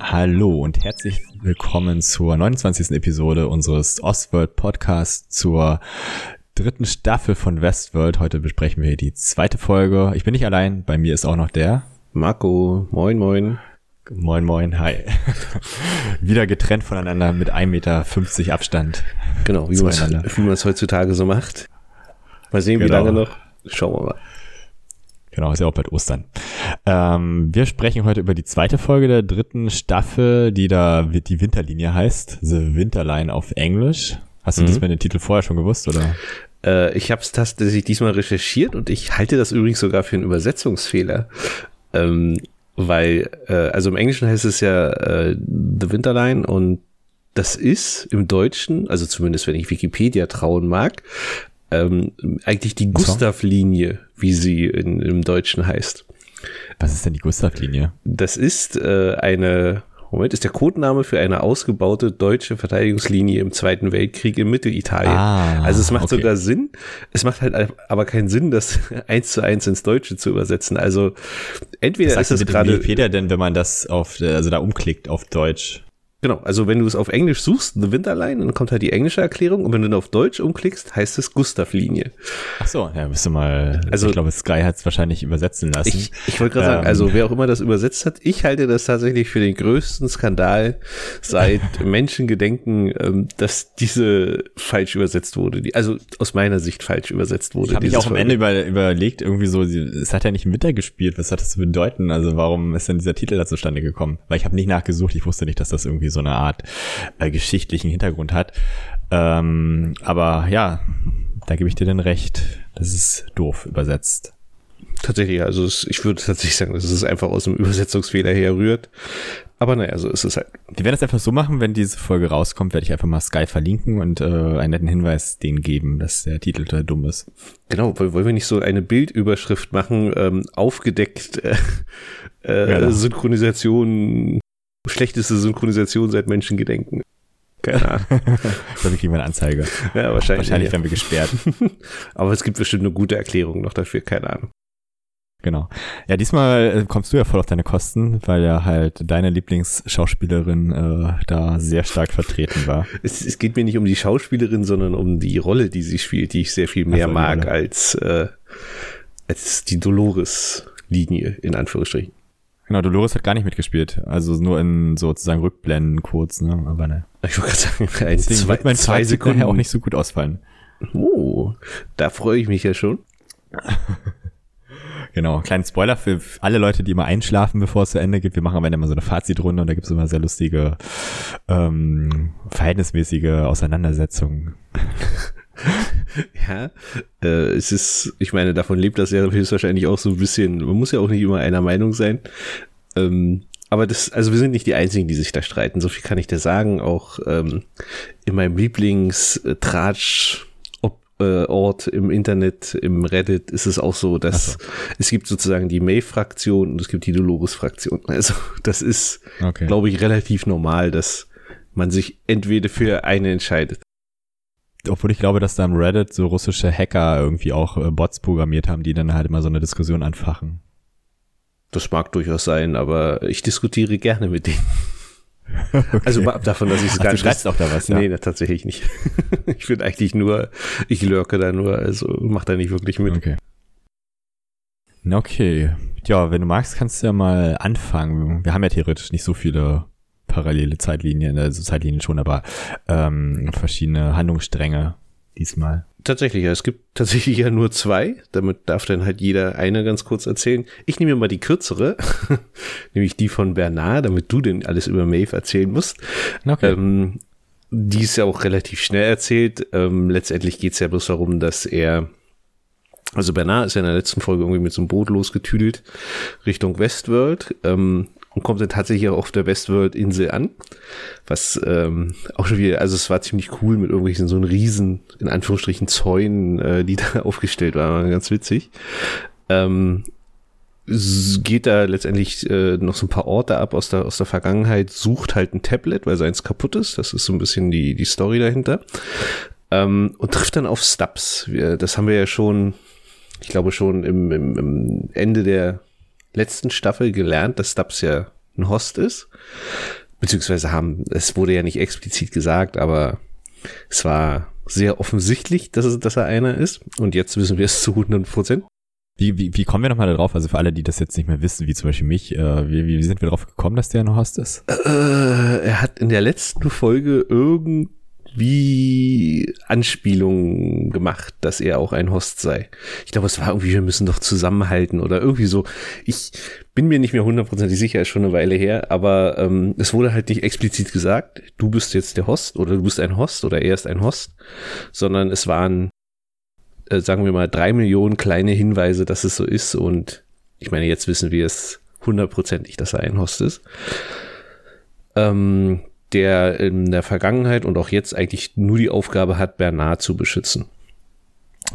Hallo und herzlich willkommen zur 29. Episode unseres Ostworld Podcasts zur dritten Staffel von Westworld. Heute besprechen wir die zweite Folge. Ich bin nicht allein, bei mir ist auch noch der Marco. Moin, moin. Moin, moin, hi. Wieder getrennt voneinander mit 1,50 Meter Abstand. Genau, wie man es heutzutage so macht. Mal sehen, genau. wie lange noch. Schauen wir mal. Genau, ist ja auch bald Ostern. Ähm, wir sprechen heute über die zweite Folge der dritten Staffel, die da die Winterlinie heißt. The Winterline auf Englisch. Hast du mhm. diesmal den Titel vorher schon gewusst, oder? Äh, ich habe es tatsächlich diesmal recherchiert und ich halte das übrigens sogar für einen Übersetzungsfehler. Ähm, weil, äh, also im Englischen heißt es ja äh, The Winterline und das ist im Deutschen, also zumindest wenn ich Wikipedia trauen mag, ähm, eigentlich die Gustav-Linie, wie sie in, im Deutschen heißt. Was ist denn die Gustav-Linie? Das ist äh, eine, Moment, ist der Codename für eine ausgebaute deutsche Verteidigungslinie im Zweiten Weltkrieg in Mittelitalien. Ah, also es macht okay. sogar Sinn. Es macht halt aber keinen Sinn, das eins zu eins ins Deutsche zu übersetzen. Also entweder Was ist es gerade. Wikipedia denn, wenn man das auf, also da umklickt auf Deutsch? Genau, also wenn du es auf Englisch suchst, The Winterline, dann kommt halt die englische Erklärung und wenn du auf Deutsch umklickst, heißt es Gustav-Linie. Ach so, ja, müsste mal, also ich glaube, Sky hat es wahrscheinlich übersetzen lassen. Ich, ich wollte gerade ähm, sagen, also wer auch immer das übersetzt hat, ich halte das tatsächlich für den größten Skandal seit Menschengedenken, ähm, dass diese falsch übersetzt wurde, die, also aus meiner Sicht falsch übersetzt wurde. Ich habe mich auch am Ende über, überlegt, irgendwie so, es hat ja nicht Mittag gespielt, was hat das zu bedeuten? Also warum ist denn dieser Titel da zustande gekommen? Weil ich habe nicht nachgesucht, ich wusste nicht, dass das irgendwie so eine Art äh, geschichtlichen Hintergrund hat. Ähm, aber ja, da gebe ich dir denn recht. Das ist doof übersetzt. Tatsächlich, also es, ich würde tatsächlich sagen, dass es einfach aus dem Übersetzungsfehler herrührt. Aber naja, so ist es halt. Wir werden es einfach so machen, wenn diese Folge rauskommt, werde ich einfach mal Sky verlinken und äh, einen netten Hinweis denen geben, dass der Titel total dumm ist. Genau, wollen wir nicht so eine Bildüberschrift machen, ähm, aufgedeckt äh, äh, ja, Synchronisation Schlechteste Synchronisation seit Menschengedenken. Keine Ahnung. Dann kriegen wir eine Anzeige. Ja, wahrscheinlich. Wahrscheinlich werden wir gesperrt. Aber es gibt bestimmt eine gute Erklärung noch dafür, keine Ahnung. Genau. Ja, diesmal äh, kommst du ja voll auf deine Kosten, weil ja halt deine Lieblingsschauspielerin äh, da sehr stark vertreten war. Es, es, geht mir nicht um die Schauspielerin, sondern um die Rolle, die sie spielt, die ich sehr viel mehr also, mag als, äh, als die Dolores-Linie, in Anführungsstrichen. Genau, Dolores hat gar nicht mitgespielt. Also nur in sozusagen Rückblenden kurz, ne? Aber ne. Ich wollte gerade sagen, ein, Deswegen zwei, wird mein zwei Sekunden auch nicht so gut ausfallen. Oh, da freue ich mich ja schon. genau, kleinen Spoiler für alle Leute, die immer einschlafen, bevor es zu Ende geht. Wir machen am Ende immer so eine Fazitrunde und da gibt es immer sehr lustige, ähm, verhältnismäßige Auseinandersetzungen. ja, äh, es ist, ich meine, davon lebt das ja höchstwahrscheinlich auch so ein bisschen. Man muss ja auch nicht immer einer Meinung sein. Ähm, aber das, also wir sind nicht die Einzigen, die sich da streiten. So viel kann ich dir sagen. Auch ähm, in meinem Lieblings-Tratsch- äh, Ort im Internet, im Reddit ist es auch so, dass so. es gibt sozusagen die May-Fraktion und es gibt die Dolores-Fraktion. Also das ist, okay. glaube ich, relativ normal, dass man sich entweder für eine entscheidet obwohl ich glaube, dass da im Reddit so russische Hacker irgendwie auch äh, Bots programmiert haben, die dann halt immer so eine Diskussion anfachen. Das mag durchaus sein, aber ich diskutiere gerne mit denen. Okay. Also ab davon, dass ich es gar nicht. Du schreibst auch da was, ja? Nee, na, tatsächlich nicht. ich bin eigentlich nur, ich lurke da nur, also mach da nicht wirklich mit. Okay. Okay. Ja, wenn du magst, kannst du ja mal anfangen. Wir haben ja theoretisch nicht so viele parallele Zeitlinien, also Zeitlinien schon, aber ähm, verschiedene Handlungsstränge diesmal. Tatsächlich, ja. Es gibt tatsächlich ja nur zwei. Damit darf dann halt jeder eine ganz kurz erzählen. Ich nehme mal die kürzere, nämlich die von Bernard, damit du denn alles über Maeve erzählen musst. Okay. Ähm, die ist ja auch relativ schnell erzählt. Ähm, letztendlich geht es ja bloß darum, dass er also Bernard ist ja in der letzten Folge irgendwie mit so einem Boot losgetüdelt Richtung Westworld. Ähm, und kommt dann tatsächlich auch auf der Westworld-Insel an. Was ähm, auch schon wieder, also es war ziemlich cool mit irgendwelchen so einen riesen, in Anführungsstrichen, Zäunen, äh, die da aufgestellt waren, ganz witzig. Ähm, geht da letztendlich äh, noch so ein paar Orte ab aus der, aus der Vergangenheit, sucht halt ein Tablet, weil seins kaputt ist. Das ist so ein bisschen die, die Story dahinter. Ähm, und trifft dann auf Stubbs. Wir, das haben wir ja schon ich glaube, schon im, im, im Ende der letzten Staffel gelernt, dass Stubbs ja ein Host ist. Beziehungsweise haben, es wurde ja nicht explizit gesagt, aber es war sehr offensichtlich, dass, es, dass er einer ist. Und jetzt wissen wir es zu 100 Prozent. Wie, wie, wie kommen wir nochmal darauf? Also für alle, die das jetzt nicht mehr wissen, wie zum Beispiel mich, äh, wie, wie sind wir darauf gekommen, dass der ein Host ist? Äh, er hat in der letzten Folge irgend wie Anspielungen gemacht, dass er auch ein Host sei. Ich glaube, es war irgendwie, wir müssen doch zusammenhalten oder irgendwie so. Ich bin mir nicht mehr hundertprozentig sicher, ist schon eine Weile her, aber ähm, es wurde halt nicht explizit gesagt, du bist jetzt der Host oder du bist ein Host oder er ist ein Host, sondern es waren, äh, sagen wir mal, drei Millionen kleine Hinweise, dass es so ist und ich meine, jetzt wissen wir es hundertprozentig, dass er ein Host ist. Ähm, der in der Vergangenheit und auch jetzt eigentlich nur die Aufgabe hat, Bernard zu beschützen.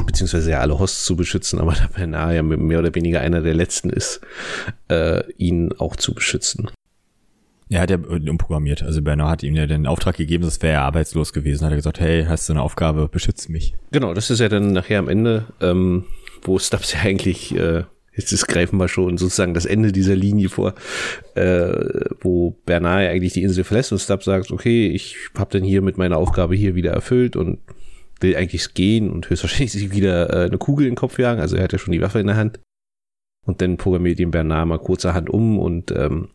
Beziehungsweise ja alle Hosts zu beschützen, aber da Bernard ja mehr oder weniger einer der letzten ist, äh, ihn auch zu beschützen. Ja, hat er umprogrammiert. Also Bernard hat ihm ja den Auftrag gegeben, das wäre er arbeitslos gewesen. Hat er gesagt, hey, hast du eine Aufgabe, beschütze mich. Genau, das ist ja dann nachher am Ende, ähm, wo Stubbs ja eigentlich äh, jetzt ist, greifen wir schon sozusagen das Ende dieser Linie vor, äh, wo Bernard eigentlich die Insel verlässt und Stubb sagt, okay, ich habe dann hier mit meiner Aufgabe hier wieder erfüllt und will eigentlich gehen und höchstwahrscheinlich sich wieder äh, eine Kugel in den Kopf jagen. Also er hat ja schon die Waffe in der Hand. Und dann programmiert ihn Bernard mal kurzerhand um und ähm,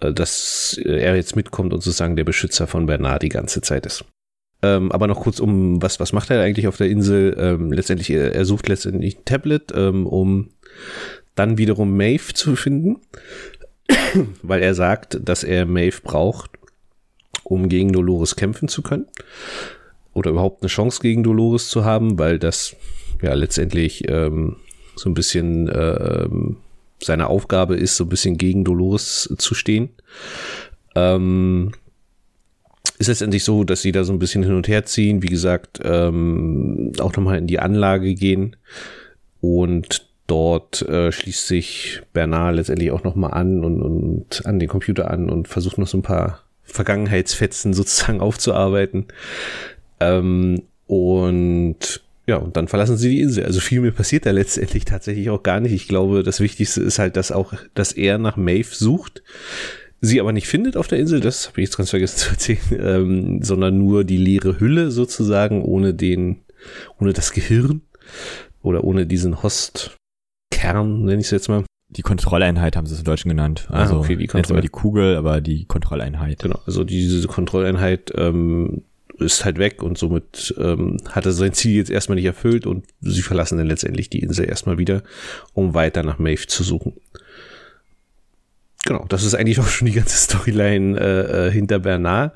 äh, dass er jetzt mitkommt und sozusagen der Beschützer von Bernard die ganze Zeit ist. Ähm, aber noch kurz um, was, was macht er eigentlich auf der Insel? Ähm, letztendlich, er, er sucht letztendlich ein Tablet, ähm, um dann wiederum Maeve zu finden, weil er sagt, dass er Maeve braucht, um gegen Dolores kämpfen zu können. Oder überhaupt eine Chance gegen Dolores zu haben, weil das ja letztendlich ähm, so ein bisschen äh, seine Aufgabe ist, so ein bisschen gegen Dolores zu stehen. Ähm, ist letztendlich so, dass sie da so ein bisschen hin und her ziehen, wie gesagt, ähm, auch nochmal in die Anlage gehen und dort äh, schließt sich Bernard letztendlich auch nochmal an und, und an den Computer an und versucht noch so ein paar Vergangenheitsfetzen sozusagen aufzuarbeiten. Ähm, und ja, und dann verlassen sie die Insel. Also viel mehr passiert da letztendlich tatsächlich auch gar nicht. Ich glaube, das Wichtigste ist halt, dass auch, dass er nach Maeve sucht sie aber nicht findet auf der Insel, das habe ich jetzt ganz vergessen zu erzählen, ähm, sondern nur die leere Hülle sozusagen, ohne den, ohne das Gehirn oder ohne diesen Hostkern, nenne ich es jetzt mal. Die Kontrolleinheit haben sie es im Deutschen genannt. Ah, also ah, okay, die, Kontroll die Kugel, aber die Kontrolleinheit. Genau, also diese Kontrolleinheit ähm, ist halt weg und somit ähm, hat er sein Ziel jetzt erstmal nicht erfüllt und sie verlassen dann letztendlich die Insel erstmal wieder, um weiter nach Maeve zu suchen. Genau, das ist eigentlich auch schon die ganze Storyline äh, äh, hinter Bernard.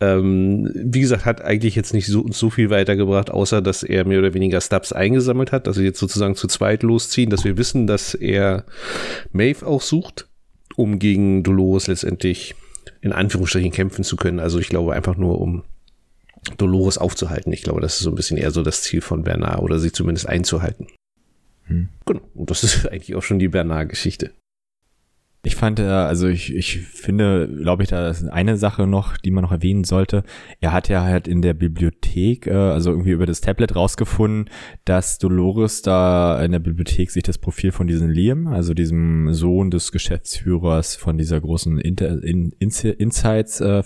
Ähm, wie gesagt, hat eigentlich jetzt nicht so, so viel weitergebracht, außer dass er mehr oder weniger Stubbs eingesammelt hat, dass sie jetzt sozusagen zu zweit losziehen, dass wir wissen, dass er Maeve auch sucht, um gegen Dolores letztendlich in Anführungsstrichen kämpfen zu können. Also ich glaube einfach nur, um Dolores aufzuhalten. Ich glaube, das ist so ein bisschen eher so das Ziel von Bernard oder sie zumindest einzuhalten. Hm. Genau. Und das ist eigentlich auch schon die Bernard-Geschichte. Ich fand, äh, also ich, ich finde, glaube ich, da ist eine Sache noch, die man noch erwähnen sollte. Er hat ja halt in der Bibliothek, äh, also irgendwie über das Tablet rausgefunden, dass Dolores da in der Bibliothek sich das Profil von diesem Liam, also diesem Sohn des Geschäftsführers von dieser großen Inter in, Insights äh,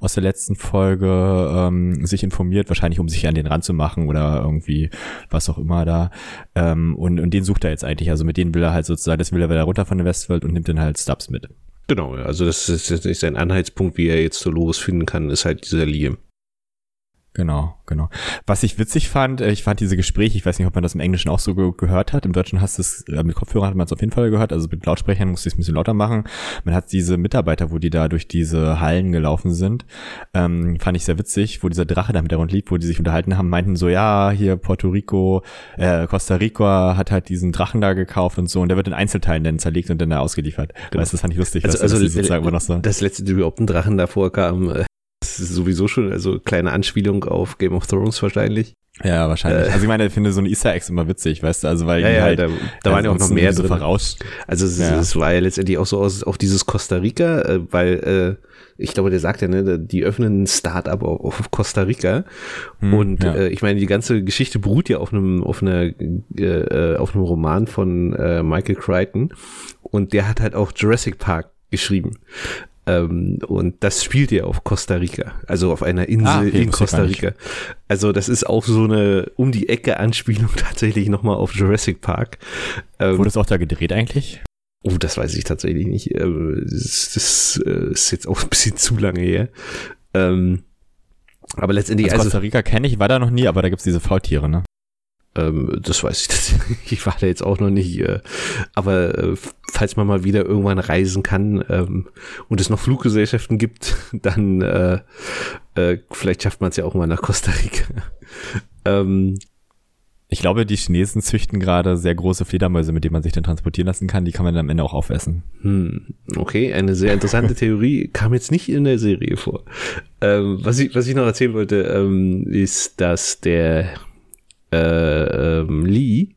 aus der letzten Folge ähm, sich informiert, wahrscheinlich um sich an den ranzumachen oder irgendwie was auch immer da. Ähm, und, und den sucht er jetzt eigentlich. Also mit denen will er halt sozusagen, das will er wieder runter von der Westwelt und nimmt den dann halt Stubbs mit. Genau, also das ist, das ist ein Anhaltspunkt, wie er jetzt so losfinden kann, ist halt dieser Liam. Genau, genau. Was ich witzig fand, äh, ich fand diese Gespräche, ich weiß nicht, ob man das im Englischen auch so ge gehört hat. Im Deutschen hast du es, äh, mit Kopfhörern hat man es auf jeden Fall gehört. Also mit Lautsprechern musste ich es ein bisschen lauter machen. Man hat diese Mitarbeiter, wo die da durch diese Hallen gelaufen sind, ähm, fand ich sehr witzig, wo dieser Drache da mit der Rund liegt, wo die sich unterhalten haben, meinten so, ja, hier Puerto Rico, äh, Costa Rica hat halt diesen Drachen da gekauft und so und der wird in Einzelteilen dann zerlegt und dann da ausgeliefert. Genau. Weißt, das fand ich lustig. Also, also das, das letzte, überhaupt ein Drachen da vorkam, äh, Das ist sowieso schon, also kleine Anspielung auf Game of Thrones wahrscheinlich. Ja, wahrscheinlich. Äh, also ich meine, ich finde so ein Easter Eggs immer witzig, weißt du, also weil ja, ja, halt, da, da waren ja auch noch mehr so drin. Voraus. Also es, ja. es, war ja letztendlich auch so aus, auch dieses Costa Rica, äh, weil äh, ich glaube, der sagt ja, ne, die öffnen ein Start-up auf, auf Costa Rica hm, und ja. äh, ich meine, die ganze Geschichte beruht ja auf einem auf einer äh, äh, auf einem Roman von äh, Michael Crichton und der hat halt auch Jurassic Park geschrieben. Ähm, und das spielt ja auf Costa Rica, also auf einer Insel ah, okay, in Costa Rica. Also das ist auch so eine um die Ecke Anspielung tatsächlich nochmal auf Jurassic Park. Ähm, Wurde es auch da gedreht eigentlich? Oh, das weiß ich tatsächlich nicht. Ähm, das, das äh, ist jetzt auch ein bisschen zu lange her. Ähm, aber letztendlich. Also Costa Rica kenne ich, war da noch nie, aber da gibt's diese Faultiere, ne? Ähm, das weiß ich tatsächlich. Ich war da jetzt auch noch nicht. Äh, aber äh, falls man mal wieder irgendwann reisen kann ähm, und es noch Fluggesellschaften gibt, dann äh, äh, vielleicht schafft man es ja auch mal nach Costa Rica. ähm, ich glaube, die Chinesen züchten gerade sehr große Fledermäuse, mit denen man sich dann transportieren lassen kann. Die kann man dann am Ende auch aufessen. Hm, okay, eine sehr interessante Theorie kam jetzt nicht in der Serie vor. Ähm, was, ich, was ich noch erzählen wollte, ähm, ist, dass der äh, ähm, Lee,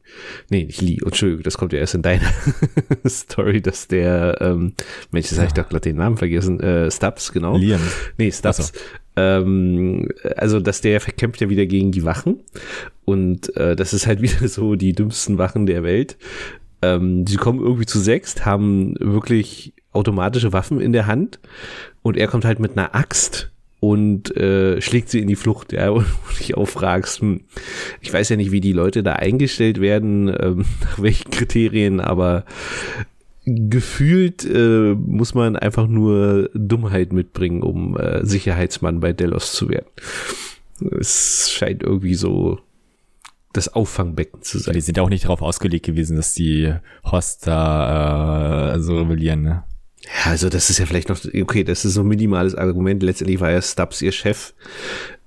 nee, nicht Lee, Entschuldigung, das kommt ja erst in deiner Story, dass der, ähm, Mensch, jetzt ja. habe ich doch gerade den Namen vergessen, äh, Stubbs, genau. Liam. Nee, Stubbs. So. Ähm, also, dass der verkämpft ja wieder gegen die Wachen und äh, das ist halt wieder so die dümmsten Wachen der Welt. Ähm, sie kommen irgendwie zu sechst, haben wirklich automatische Waffen in der Hand und er kommt halt mit einer Axt und äh, schlägt sie in die Flucht, ja, und dich auch fragst, hm, ich weiß ja nicht, wie die Leute da eingestellt werden, ähm, nach welchen Kriterien, aber gefühlt äh, muss man einfach nur Dummheit mitbringen, um äh, Sicherheitsmann bei Delos zu werden. Es scheint irgendwie so das Auffangbecken zu sein. Die sind auch nicht darauf ausgelegt gewesen, dass die Hoster äh, so rebellieren, ne? Ja, also das ist ja vielleicht noch, okay, das ist so ein minimales Argument. Letztendlich war ja Stubbs ihr Chef,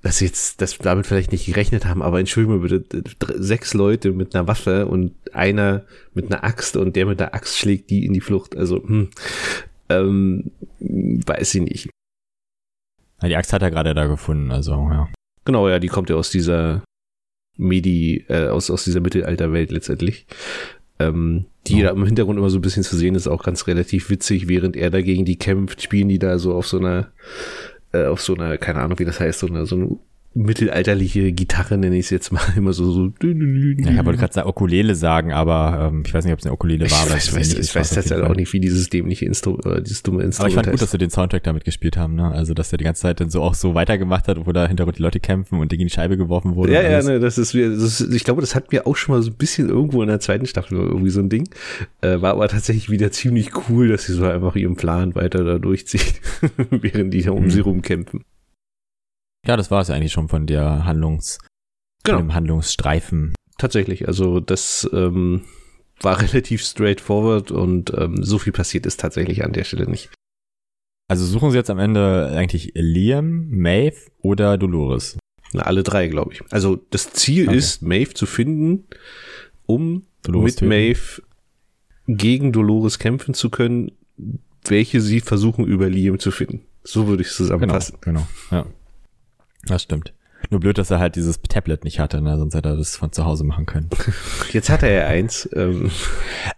dass sie jetzt das damit vielleicht nicht gerechnet haben, aber entschuldigen wir bitte, sechs Leute mit einer Waffe und einer mit einer Axt und der mit der Axt schlägt die in die Flucht. Also, hm, ähm, weiß ich nicht. Ja, die Axt hat er gerade da gefunden, also, ja. Genau, ja, die kommt ja aus dieser Medi, äh, aus, aus dieser Mittelalterwelt letztendlich ähm, die da im Hintergrund immer so ein bisschen zu sehen ist, auch ganz relativ witzig, während er dagegen die kämpft, spielen die da so auf so einer, äh, auf so einer, keine Ahnung, wie das heißt, so eine, so eine mittelalterliche Gitarre, nenne ich es jetzt mal, immer so. so ja, ich wollte gerade Ukulele sagen, aber ähm, ich weiß nicht, ob es eine Ukulele war. Ich weiß, weiß, ich weiß tatsächlich auch nicht, wie dieses dämliche Instru äh, dieses dumme Instrument Aber ich fand heißt. gut, dass du den Soundtrack damit gespielt haben, ne? Also, dass er die ganze Zeit dann so auch so weitergemacht hat, wo da hintergrund die Leute kämpfen und gegen die Scheibe geworfen wurde. Ja, ja, ne, das ist, das ist, ich glaube, das hatten wir auch schon mal so ein bisschen irgendwo in der zweiten Staffel irgendwie so ein Ding. Äh, war aber tatsächlich wieder ziemlich cool, dass sie so einfach ihren Plan weiter da durchzieht, während die da um mhm. sie rumkämpfen. Ja, das war es eigentlich schon von der Handlungs, genau. von dem Handlungsstreifen. Tatsächlich, also das ähm, war relativ straightforward und ähm, so viel passiert ist tatsächlich an der Stelle nicht. Also suchen Sie jetzt am Ende eigentlich Liam, Maeve oder Dolores? Na, alle drei, glaube ich. Also das Ziel okay. ist, Maeve zu finden, um Dolores mit töten. Maeve gegen Dolores kämpfen zu können, welche sie versuchen über Liam zu finden. So würde ich es zusammenfassen. Genau, genau. Ja. Das stimmt. Nur blöd, dass er halt dieses Tablet nicht hatte, ne? sonst hätte er das von zu Hause machen können. Jetzt hat er ja eins. Ähm.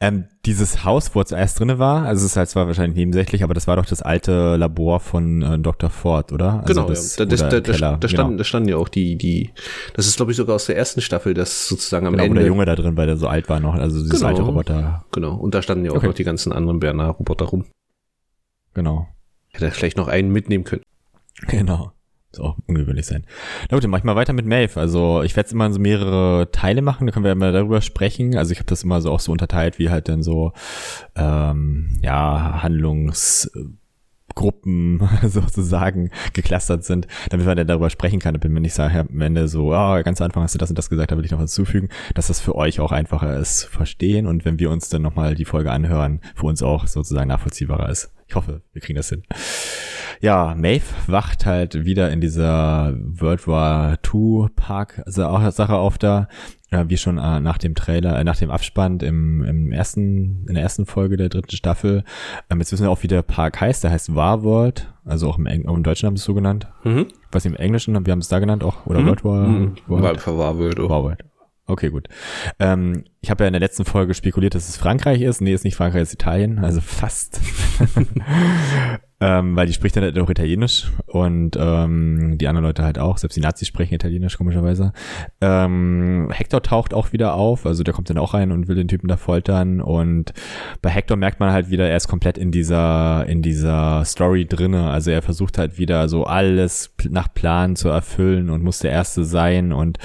Ähm, dieses Haus, wo er zuerst drinne war, also es ist halt zwar wahrscheinlich nebensächlich, aber das war doch das alte Labor von äh, Dr. Ford, oder? Also genau, das, ja. da, das, da, da, da, standen, genau. da standen ja auch die, die, das ist glaube ich sogar aus der ersten Staffel, das sozusagen am genau, Ende. Wo der Junge da drin, weil der so alt war noch, also dieses genau, alte Roboter. Genau, und da standen ja auch okay. noch die ganzen anderen Bernard-Roboter rum. Genau. Hätte er vielleicht noch einen mitnehmen können. Genau auch ungewöhnlich sein. Na gut, dann mach ich mal weiter mit Maeve. Also ich werde immer so mehrere Teile machen, da können wir mal darüber sprechen. Also ich habe das immer so auch so unterteilt, wie halt dann so ähm, ja Handlungsgruppen sozusagen geklustert sind, damit man dann darüber sprechen kann. Damit man nicht sagt, am Ende so, ah, oh, ganz am Anfang hast du das und das gesagt, da will ich noch was zufügen, dass das für euch auch einfacher ist, verstehen und wenn wir uns dann nochmal die Folge anhören, für uns auch sozusagen nachvollziehbarer ist. Ich hoffe, wir kriegen das hin. Ja, Maeve wacht halt wieder in dieser World War II Park Sache auf da, wie schon äh, nach dem Trailer, äh, nach dem Abspann im, im ersten, in der ersten Folge der dritten Staffel. Ähm, jetzt wissen wir auch, wie der Park heißt. Der heißt War World, also auch im, Eng auch im Deutschen haben sie es so genannt. Mhm. Was im Englischen, wir haben es da genannt auch, oder mhm. World War, mhm. World? War World. War World. Okay, gut. Ähm, ich habe ja in der letzten Folge spekuliert, dass es Frankreich ist. Nee, ist nicht Frankreich, ist Italien. Also fast. ähm, weil die spricht dann halt auch Italienisch und ähm, die anderen Leute halt auch. Selbst die Nazis sprechen Italienisch, komischerweise. Ähm, Hector taucht auch wieder auf. Also der kommt dann auch rein und will den Typen da foltern. Und bei Hector merkt man halt wieder, er ist komplett in dieser, in dieser Story drinne. Also er versucht halt wieder so alles nach Plan zu erfüllen und muss der Erste sein. Und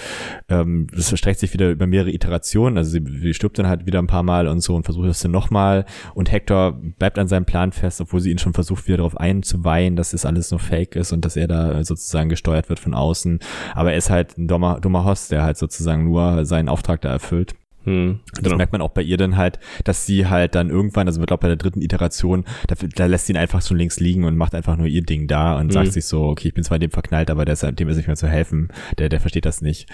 ähm, das verstreckt sich wieder über mehrere Iterationen. Also sie sie stirbt dann halt wieder ein paar Mal und so und versucht es dann nochmal. Und Hector bleibt an seinem Plan fest, obwohl sie ihn schon versucht, wieder darauf einzuweihen, dass das alles nur Fake ist und dass er da sozusagen gesteuert wird von außen. Aber er ist halt ein dummer, dummer Host, der halt sozusagen nur seinen Auftrag da erfüllt. Hm, das genau. merkt man auch bei ihr dann halt, dass sie halt dann irgendwann, also wird auch bei der dritten Iteration, da, da lässt sie ihn einfach schon links liegen und macht einfach nur ihr Ding da und hm. sagt sich so, okay, ich bin zwar dem verknallt, aber der ist, dem ist nicht mehr zu helfen, der, der versteht das nicht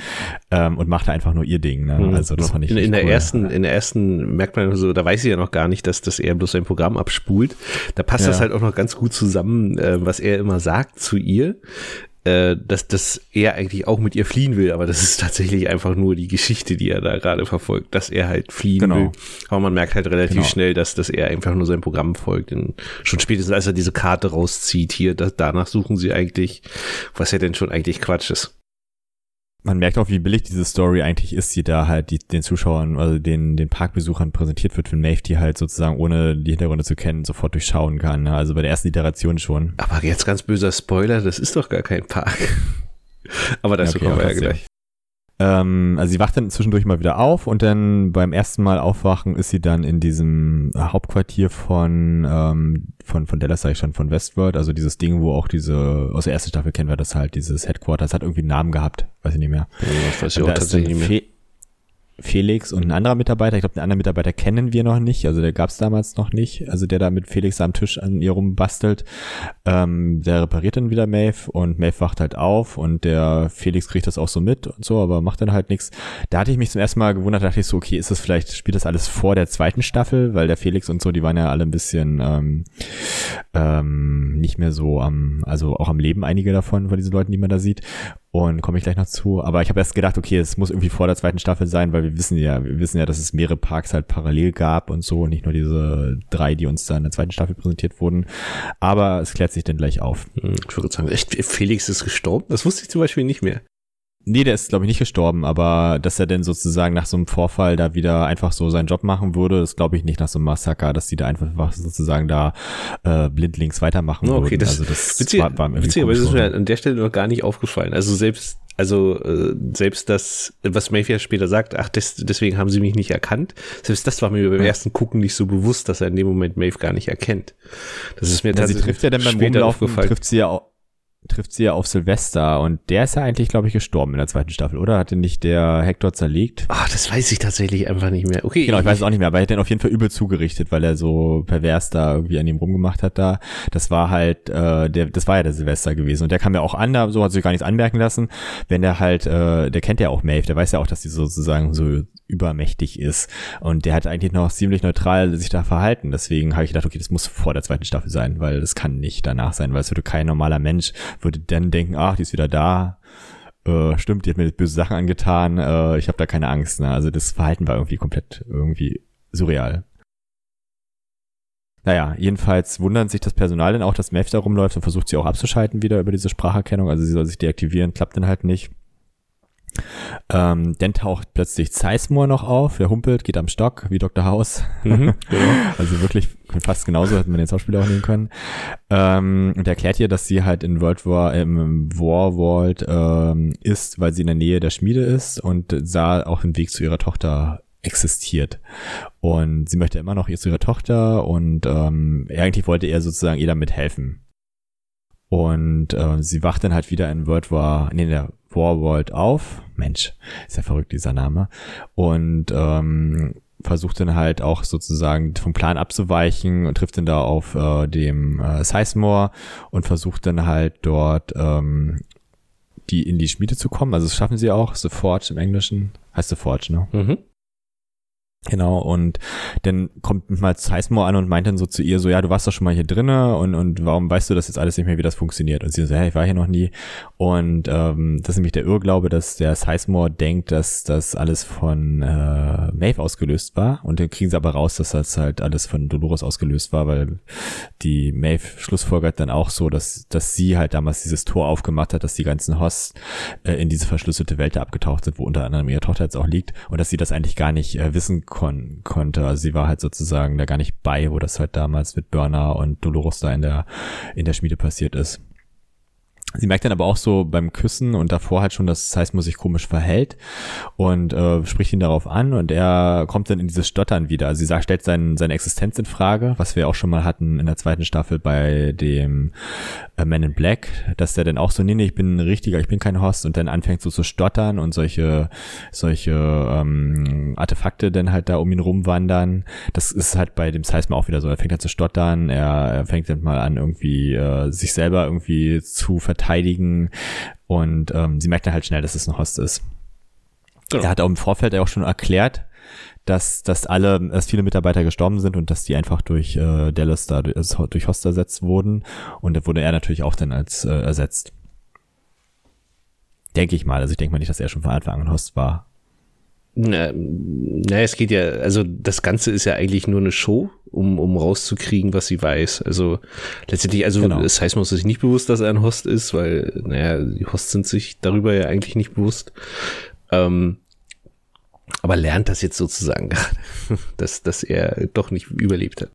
ähm, und macht einfach nur ihr Ding. Ne? Hm. Also das fand ich in, in der cool. ersten, in der ersten merkt man so, da weiß sie ja noch gar nicht, dass das er bloß sein Programm abspult. Da passt ja. das halt auch noch ganz gut zusammen, äh, was er immer sagt zu ihr äh, dass, dass er eigentlich auch mit ihr fliehen will, aber das ist tatsächlich einfach nur die Geschichte, die er da gerade verfolgt, dass er halt fliehen genau. will. Aber man merkt halt relativ genau. schnell, dass, dass er einfach nur sein Programm folgt. Und schon spätestens, als er diese Karte rauszieht, hier, das, danach suchen sie eigentlich, was ja denn schon eigentlich Quatsch ist man merkt auch, wie billig diese Story eigentlich ist, die da halt die, den Zuschauern, also den, den Parkbesuchern präsentiert wird, wenn Maeve die halt sozusagen ohne die Hintergründe zu kennen sofort durchschauen kann. Ne? Also bei der ersten Iteration schon. Aber jetzt ganz böser Spoiler, das ist doch gar kein Park. Aber dazu okay, kommen wir ja gleich. Ähm, also sie wacht dann zwischendurch mal wieder auf und dann beim ersten Mal aufwachen ist sie dann in diesem Hauptquartier von, ähm, von, von Dallas, sag ich schon, von Westworld, also dieses Ding, wo auch diese, aus der ersten Staffel kennen wir das halt, dieses Headquarters, hat irgendwie einen Namen gehabt, weiß ich nicht mehr. Ja, weiß ich auch tatsächlich nicht mehr. Felix und ein anderer Mitarbeiter. Ich glaube, den anderen Mitarbeiter kennen wir noch nicht. Also der gab es damals noch nicht. Also der da mit Felix am Tisch an ihr rumbastelt. Ähm, der repariert dann wieder Maeve und Maeve wacht halt auf und der Felix kriegt das auch so mit und so, aber macht dann halt nichts. Da hatte ich mich zum ersten Mal gewundert, dachte ich so, okay, ist das vielleicht, spielt das alles vor der zweiten Staffel? Weil der Felix und so, die waren ja alle ein bisschen ähm, ähm, nicht mehr so am, also auch am Leben einige davon, von diesen Leuten, die man da sieht. Und komme ich gleich noch zu. Aber ich habe erst gedacht, okay, es muss irgendwie vor der zweiten Staffel sein, weil wir wissen ja, wir wissen ja, dass es mehrere Parks halt parallel gab und so, nicht nur diese drei, die uns da in der zweiten Staffel präsentiert wurden. Aber es klärt sich dann gleich auf. Hm, ich würde sagen, echt, Felix ist gestorben? Das wusste ich zum Beispiel nicht mehr. Nee, der ist, glaube ich, nicht gestorben, aber dass er denn sozusagen nach so einem Vorfall da wieder einfach so seinen Job machen würde, das glaube ich nicht nach so einem Massaker, dass die da einfach sozusagen da äh, blindlings weitermachen okay, würden. Das, also das witzig, war, war witzig aber das ist mir an der Stelle noch gar nicht aufgefallen. Also selbst also äh, selbst das, was Mayfair später sagt, ach, des, deswegen haben sie mich nicht erkannt, selbst das war mir beim ersten Gucken nicht so bewusst, dass er in dem Moment Maeve gar nicht erkennt. Das ist mir ja, tatsächlich sie trifft ja dann beim Rumlaufen, trifft sie ja auch trifft sie ja auf Silvester und der ist ja eigentlich, glaube ich, gestorben in der zweiten Staffel, oder? Hatte nicht der Hector zerlegt? Ah, das weiß ich tatsächlich einfach nicht mehr. Okay. Genau, ich weiß es auch nicht mehr, aber er hat den auf jeden Fall übel zugerichtet, weil er so pervers da irgendwie an ihm rumgemacht hat da. Das war halt, äh, der, das war ja der Silvester gewesen und der kam ja auch an, da so hat sich gar nichts anmerken lassen, wenn der halt, äh, der kennt ja auch Maeve, der weiß ja auch, dass die sozusagen so übermächtig ist und der hat eigentlich noch ziemlich neutral sich da verhalten. Deswegen habe ich gedacht, okay, das muss vor der zweiten Staffel sein, weil das kann nicht danach sein, weil es würde kein normaler Mensch würde dann denken, ach, die ist wieder da. Äh, stimmt, die hat mir böse Sachen angetan. Äh, ich habe da keine Angst. Ne? Also das Verhalten war irgendwie komplett irgendwie surreal. Naja, jedenfalls wundert sich das Personal dann auch, dass Maeve da rumläuft und versucht sie auch abzuschalten wieder über diese Spracherkennung. Also sie soll sich deaktivieren, klappt dann halt nicht. Ähm, dann taucht plötzlich Sizemore noch auf, der humpelt, geht am Stock, wie Dr. House. Mhm, genau. Also wirklich fast genauso hätten wir den Schauspieler auch nehmen können. Ähm, und erklärt ihr, dass sie halt in World War, im War World ähm, ist, weil sie in der Nähe der Schmiede ist und sah auch den Weg zu ihrer Tochter existiert. Und sie möchte immer noch ihr zu ihrer Tochter und ähm, eigentlich wollte er sozusagen ihr damit helfen. Und äh, sie wacht dann halt wieder in World War, nee, in der War World auf. Mensch, ist ja verrückt, dieser Name. Und ähm, versucht dann halt auch sozusagen vom Plan abzuweichen und trifft dann da auf äh, dem äh, Sizemore und versucht dann halt dort ähm, die in die Schmiede zu kommen. Also das schaffen sie auch, The Forge im Englischen. Heißt The Forge, ne? Mhm. Genau, und dann kommt mal Sizemore an und meint dann so zu ihr so, ja, du warst doch schon mal hier drinne und, und warum weißt du das jetzt alles nicht mehr, wie das funktioniert? Und sie so, hey, ich war hier noch nie. Und ähm, das ist nämlich der Irrglaube, dass der Sizemore denkt, dass das alles von äh, Maeve ausgelöst war. Und dann kriegen sie aber raus, dass das halt alles von Dolores ausgelöst war, weil die Maeve schlussfolgert dann auch so, dass, dass sie halt damals dieses Tor aufgemacht hat, dass die ganzen Hosts äh, in diese verschlüsselte Welt abgetaucht sind, wo unter anderem ihre Tochter jetzt auch liegt und dass sie das eigentlich gar nicht äh, wissen kon konnte. Also sie war halt sozusagen da gar nicht bei, wo das halt damals mit Burner und Dolores da in der, in der Schmiede passiert ist. Sie merkt dann aber auch so beim Küssen und davor halt schon, dass Seismo sich komisch verhält und äh, spricht ihn darauf an und er kommt dann in dieses Stottern wieder. Also sie sagt, stellt sein, seine Existenz in Frage, was wir auch schon mal hatten in der zweiten Staffel bei dem äh, Man in Black, dass der dann auch so, nee, nee, ich bin ein richtiger, ich bin kein Host und dann anfängt so zu stottern und solche, solche ähm, Artefakte dann halt da um ihn rumwandern. Das ist halt bei dem Seismo auch wieder so. Er fängt halt zu stottern, er, er fängt dann mal an, irgendwie äh, sich selber irgendwie zu verteidigen verteidigen und ähm, sie merkt dann halt schnell, dass es ein Host ist. Genau. Er hat auch im Vorfeld auch schon erklärt, dass, dass alle, dass viele Mitarbeiter gestorben sind und dass die einfach durch äh, Dallas da durch, also durch Host ersetzt wurden. Und da wurde er natürlich auch dann als äh, ersetzt. Denke ich mal. Also ich denke mal nicht, dass er schon von Anfang an Host war. Na, na, es geht ja, also das Ganze ist ja eigentlich nur eine Show, um, um rauszukriegen, was sie weiß. Also letztendlich, also genau. das heißt, man ist sich nicht bewusst, dass er ein Host ist, weil, naja, die Hosts sind sich darüber ja eigentlich nicht bewusst. Ähm, aber lernt das jetzt sozusagen gerade, dass, dass er doch nicht überlebt hat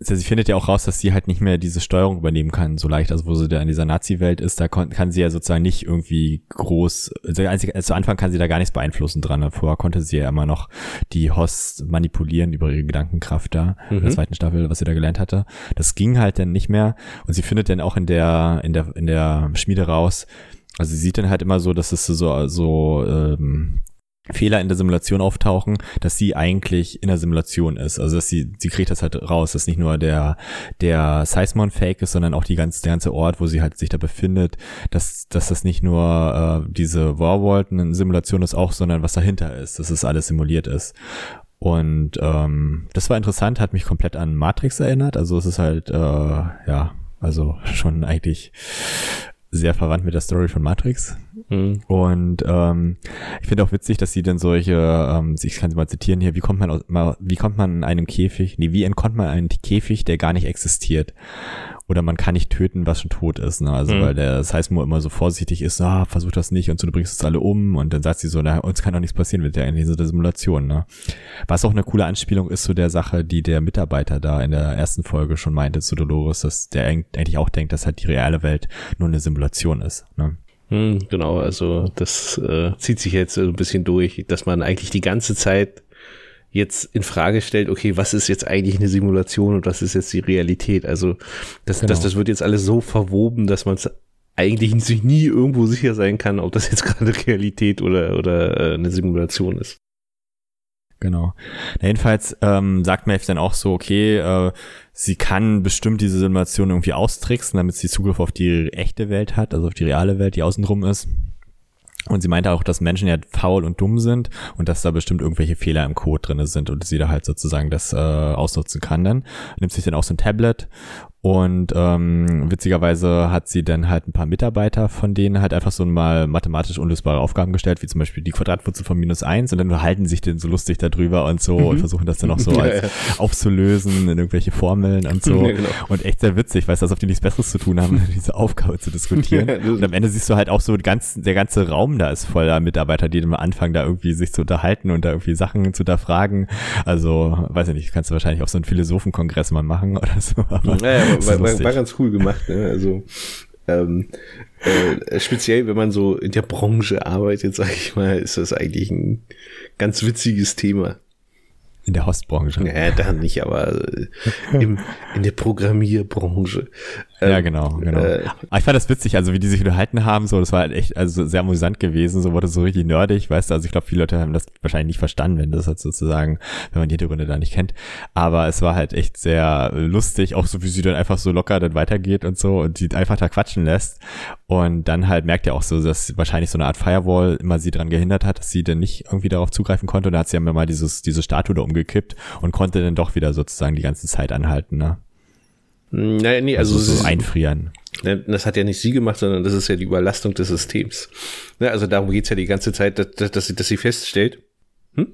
also sie findet ja auch raus, dass sie halt nicht mehr diese Steuerung übernehmen kann, so leicht, also wo sie da in dieser Nazi-Welt ist, da kann sie ja sozusagen nicht irgendwie groß, also, also zu Anfang kann sie da gar nichts beeinflussen dran. Vorher konnte sie ja immer noch die Hosts manipulieren über ihre Gedankenkraft da, mhm. in der zweiten Staffel, was sie da gelernt hatte. Das ging halt dann nicht mehr und sie findet dann auch in der, in der, in der Schmiede raus, also sie sieht dann halt immer so, dass es so, so ähm, Fehler in der Simulation auftauchen, dass sie eigentlich in der Simulation ist. Also dass sie, sie kriegt das halt raus, dass nicht nur der, der Sizemon Fake ist, sondern auch die ganze, der ganze Ort, wo sie halt sich da befindet, dass, dass das nicht nur äh, diese Warworld eine Simulation ist auch, sondern was dahinter ist, dass es alles simuliert ist. Und ähm, das war interessant, hat mich komplett an Matrix erinnert. Also es ist halt, äh, ja, also schon eigentlich sehr verwandt mit der Story von Matrix. Mhm. Und ähm, ich finde auch witzig, dass sie dann solche, ähm, ich kann sie mal zitieren hier, wie kommt man aus, mal, wie kommt man in einem Käfig, nee, wie entkommt man einen Käfig, der gar nicht existiert? Oder man kann nicht töten, was schon tot ist. Ne? Also mhm. weil der Seismo immer so vorsichtig ist, ah, versuch das nicht und so, du bringst es alle um und dann sagt sie so, na, uns kann doch nichts passieren mit der in dieser Simulation. Ne? Was auch eine coole Anspielung ist zu der Sache, die der Mitarbeiter da in der ersten Folge schon meinte zu Dolores, dass der eigentlich auch denkt, dass halt die reale Welt nur eine Simulation ist. Ne? Hm, genau, also das äh, zieht sich jetzt so ein bisschen durch, dass man eigentlich die ganze Zeit jetzt in Frage stellt, okay, was ist jetzt eigentlich eine Simulation und was ist jetzt die Realität? Also das, genau. das, das wird jetzt alles so verwoben, dass man es eigentlich sich nie irgendwo sicher sein kann, ob das jetzt gerade Realität oder, oder äh, eine Simulation ist. Genau. Na, jedenfalls ähm, sagt Maeve dann auch so, okay, äh, sie kann bestimmt diese Simulation irgendwie austricksen, damit sie Zugriff auf die echte Welt hat, also auf die reale Welt, die außenrum ist. Und sie meinte auch, dass Menschen ja faul und dumm sind und dass da bestimmt irgendwelche Fehler im Code drinne sind und sie da halt sozusagen das äh, ausnutzen kann dann. Nimmt sich dann auch so ein Tablet und ähm, witzigerweise hat sie dann halt ein paar Mitarbeiter von denen halt einfach so mal mathematisch unlösbare Aufgaben gestellt, wie zum Beispiel die Quadratwurzel von minus eins und dann halten sich denn so lustig darüber und so mhm. und versuchen das dann auch so als aufzulösen in irgendwelche Formeln und so. Ja, genau. Und echt sehr witzig, weil es als ob die nichts Besseres zu tun haben, diese Aufgabe zu diskutieren. und am Ende siehst du halt auch so, ganz, der ganze Raum da ist voller Mitarbeiter, die dann anfangen, da irgendwie sich zu unterhalten und da irgendwie Sachen zu hinterfragen. Also, weiß ich nicht, kannst du wahrscheinlich auch so einen Philosophenkongress mal machen oder so. Aber ja, war, war, war, ganz cool gemacht. Ne? Also ähm, äh, speziell, wenn man so in der Branche arbeitet, sag ich mal, ist das eigentlich ein ganz witziges Thema. In der Hostbranche. Ja, da nicht, aber äh, im, in der Programmierbranche. Ähm, ja, genau, genau. Äh, ich fand das witzig, also wie die sich unterhalten haben, so, das war halt echt, also sehr amüsant gewesen, so wurde so richtig nerdig, weißt du, also ich glaube, viele Leute haben das wahrscheinlich nicht verstanden, wenn das halt sozusagen, wenn man die Hintergründe da nicht kennt, aber es war halt echt sehr lustig, auch so wie sie dann einfach so locker dann weitergeht und so und die einfach da quatschen lässt und dann halt merkt er auch so, dass wahrscheinlich so eine Art Firewall immer sie daran gehindert hat, dass sie dann nicht irgendwie darauf zugreifen konnte und da hat sie ja mal dieses, diese Statue da umgekippt und konnte dann doch wieder sozusagen die ganze Zeit anhalten, ne? Naja, nee, also, also so einfrieren. Das hat ja nicht sie gemacht, sondern das ist ja die Überlastung des Systems. Also darum geht's ja die ganze Zeit, dass, dass, sie, dass sie feststellt. Hm?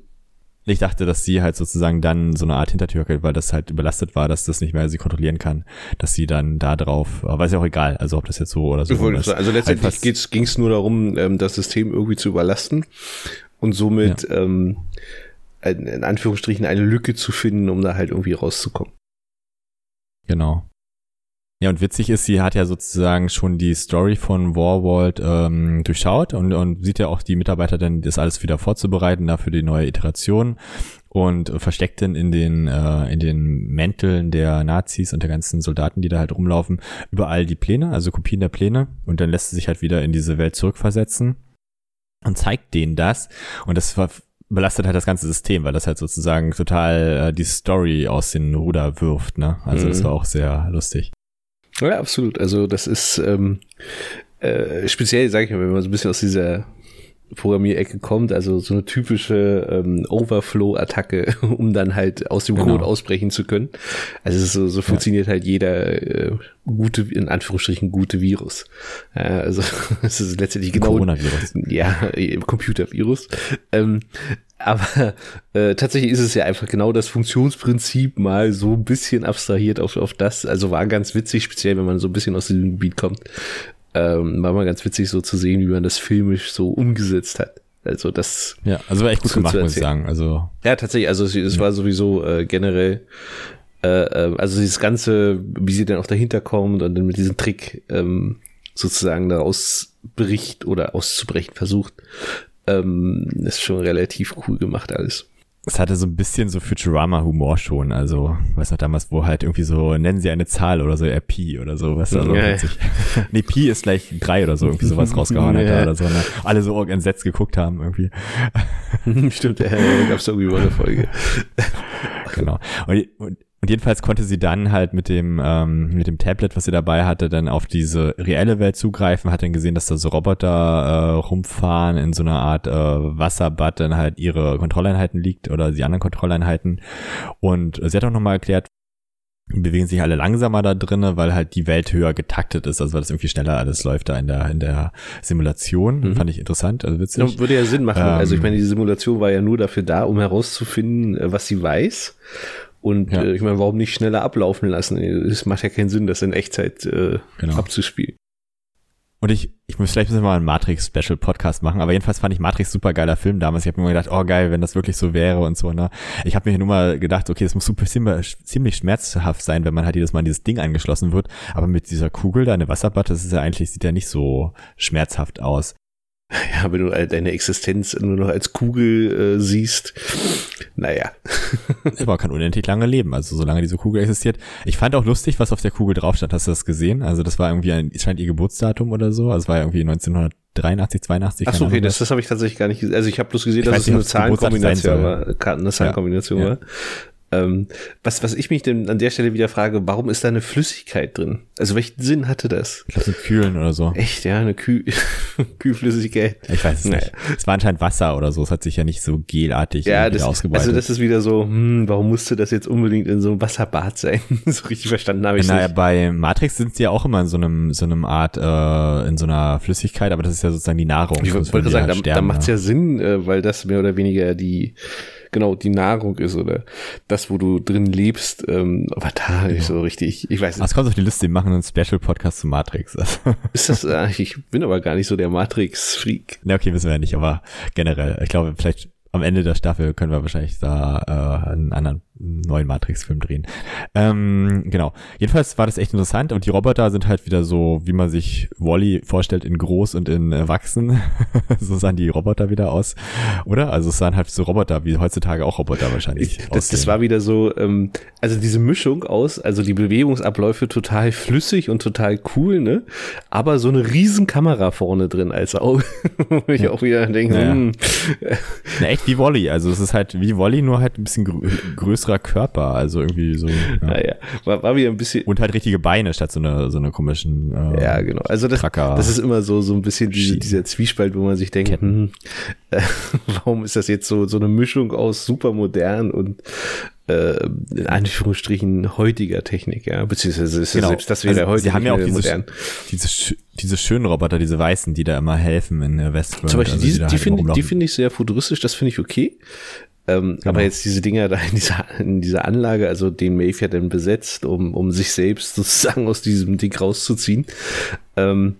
Ich dachte, dass sie halt sozusagen dann so eine Art Hintertür, weil das halt überlastet war, dass das nicht mehr sie kontrollieren kann, dass sie dann da drauf, aber ist ja auch egal, also ob das jetzt so oder so ist. Also letztendlich halt ging es nur darum, ähm, das System irgendwie zu überlasten und somit ja. ähm, in Anführungsstrichen eine Lücke zu finden, um da halt irgendwie rauszukommen. Genau. Ja, und witzig ist, sie hat ja sozusagen schon die Story von Warworld ähm, durchschaut und, und sieht ja auch die Mitarbeiter dann das alles wieder vorzubereiten, dafür die neue Iteration und versteckt dann in den, äh, in den Mänteln der Nazis und der ganzen Soldaten, die da halt rumlaufen, überall die Pläne, also Kopien der Pläne und dann lässt sie sich halt wieder in diese Welt zurückversetzen und zeigt denen das und das war belastet halt das ganze System, weil das halt sozusagen total äh, die Story aus den Ruder wirft, ne? Also mhm. das war auch sehr lustig. Ja, absolut. Also das ist ähm, äh, speziell, sage ich mal, wenn man so ein bisschen aus dieser Programmierecke kommt, also so eine typische ähm, Overflow-Attacke, um dann halt aus dem genau. Code ausbrechen zu können. Also so, so funktioniert ja. halt jeder äh, gute, in Anführungsstrichen gute Virus. Äh, also es ist letztendlich genau Coronavirus. Ja, Computervirus. Ähm, aber äh, tatsächlich ist es ja einfach genau das Funktionsprinzip mal so ein bisschen abstrahiert auf, auf das. Also war ganz witzig, speziell wenn man so ein bisschen aus diesem Gebiet kommt, ähm, war mal ganz witzig so zu sehen, wie man das filmisch so umgesetzt hat. Also das. Ja, also war echt gut gemacht, muss ich sagen. Also. Ja, tatsächlich. Also es, es ja. war sowieso äh, generell, äh, äh, also dieses ganze, wie sie dann auch dahinter kommt und dann mit diesem Trick ähm, sozusagen daraus bericht oder auszubrechen versucht, ähm, ist schon relativ cool gemacht alles es hatte so ein bisschen so Futurama-Humor schon. Also, weiß noch damals, wo halt irgendwie so, nennen sie eine Zahl oder so, RP oder so, was also ja, ja. Nee, Pi ist gleich drei oder so, irgendwie sowas rausgehauen ja. hat oder so. Ne? Alle so entsetzt geguckt haben irgendwie. Stimmt, ja, da gab es irgendwie mal eine Folge. genau. Und, und und jedenfalls konnte sie dann halt mit dem, ähm, mit dem Tablet, was sie dabei hatte, dann auf diese reelle Welt zugreifen, hat dann gesehen, dass da so Roboter äh, rumfahren in so einer Art äh, Wasserbad, dann halt ihre Kontrolleinheiten liegt oder die anderen Kontrolleinheiten. Und sie hat auch nochmal erklärt, bewegen sich alle langsamer da drinnen, weil halt die Welt höher getaktet ist, also weil das irgendwie schneller alles läuft da in der in der Simulation. Mhm. Fand ich interessant, also witzig. Ja, würde ja Sinn machen. Ähm, also ich meine, die Simulation war ja nur dafür da, um herauszufinden, äh, was sie weiß. Und ja. äh, ich meine, warum nicht schneller ablaufen lassen? Es macht ja keinen Sinn, das in Echtzeit äh, genau. abzuspielen. Und ich, ich muss vielleicht müssen wir mal einen Matrix-Special-Podcast machen, aber jedenfalls fand ich Matrix super geiler Film damals. Ich habe mir immer gedacht, oh geil, wenn das wirklich so wäre und so, ne? Ich habe mir nur mal gedacht, okay, das muss super ziemlich schmerzhaft sein, wenn man halt jedes Mal dieses Ding angeschlossen wird. Aber mit dieser Kugel da, eine Wasserbatte, das ist ja eigentlich, sieht ja nicht so schmerzhaft aus. Ja, wenn du deine Existenz nur noch als Kugel äh, siehst, naja. Man kann unendlich lange leben, also solange diese Kugel existiert. Ich fand auch lustig, was auf der Kugel drauf stand. Hast du das gesehen? Also das war irgendwie ein, scheint ihr Geburtsdatum oder so. Also es war irgendwie 1983, 82. Ach so, okay, das, das habe ich tatsächlich gar nicht gesehen. Also ich habe bloß gesehen, dass es eine Zahlenkombination war. Eine Zahlenkombination ja. war. Ähm, was, was ich mich denn an der Stelle wieder frage, warum ist da eine Flüssigkeit drin? Also welchen Sinn hatte das? Ich glaube, Kühlen oder so. Echt, ja, eine Kühl Kühlflüssigkeit. Ich weiß es naja. nicht. Es war anscheinend Wasser oder so. Es hat sich ja nicht so gelartig ja, das, ausgebreitet. Also das ist wieder so, hm, warum musste das jetzt unbedingt in so einem Wasserbad sein? so richtig verstanden habe ich naja, nicht. Bei Matrix sind sie ja auch immer in so einem, so einem Art, äh, in so einer Flüssigkeit, aber das ist ja sozusagen die Nahrung. Ich wollte sagen, da, da macht es ja Sinn, äh, weil das mehr oder weniger die genau die Nahrung ist oder das, wo du drin lebst. Ähm, aber da genau. nicht so richtig, ich weiß nicht. Es kommt auf die Liste, wir machen einen Special-Podcast zu Matrix. ist das, äh, ich bin aber gar nicht so der Matrix-Freak. Ne, okay, wissen wir ja nicht, aber generell, ich glaube, vielleicht am Ende der Staffel können wir wahrscheinlich da äh, einen anderen neuen Matrix-Film drehen. Ähm, genau. Jedenfalls war das echt interessant und die Roboter sind halt wieder so, wie man sich Wally vorstellt, in groß und in erwachsen. so sahen die Roboter wieder aus, oder? Also es sahen halt so Roboter, wie heutzutage auch Roboter wahrscheinlich. Ich, das, das war wieder so, ähm, also diese Mischung aus, also die Bewegungsabläufe total flüssig und total cool, ne? Aber so eine riesen Kamera vorne drin als Auge. Wo ich ja. auch wieder denke, naja. hm. Na, echt wie Wally. Also es ist halt wie Wally, nur halt ein bisschen grö größer größerer Körper, also irgendwie so. Ja, naja, war, war wieder ein bisschen. Und halt richtige Beine statt so eine, so eine komischen. Äh, ja, genau. Also das, das ist immer so, so ein bisschen diese, dieser Zwiespalt, wo man sich denkt, hm, äh, warum ist das jetzt so, so eine Mischung aus super modern und äh, in Anführungsstrichen heutiger Technik, ja, beziehungsweise ist genau. selbst das wäre also, heute Sie haben ja auch diese, modern. diese, diese schönen Roboter, diese weißen, die da immer helfen in der Westworld. Zum Beispiel, also, die, die, die halt finde die finde ich sehr futuristisch, das finde ich okay. Ähm, genau. Aber jetzt diese Dinger da in dieser, in dieser Anlage, also den ja dann besetzt, um, um sich selbst sozusagen aus diesem Ding rauszuziehen, ähm,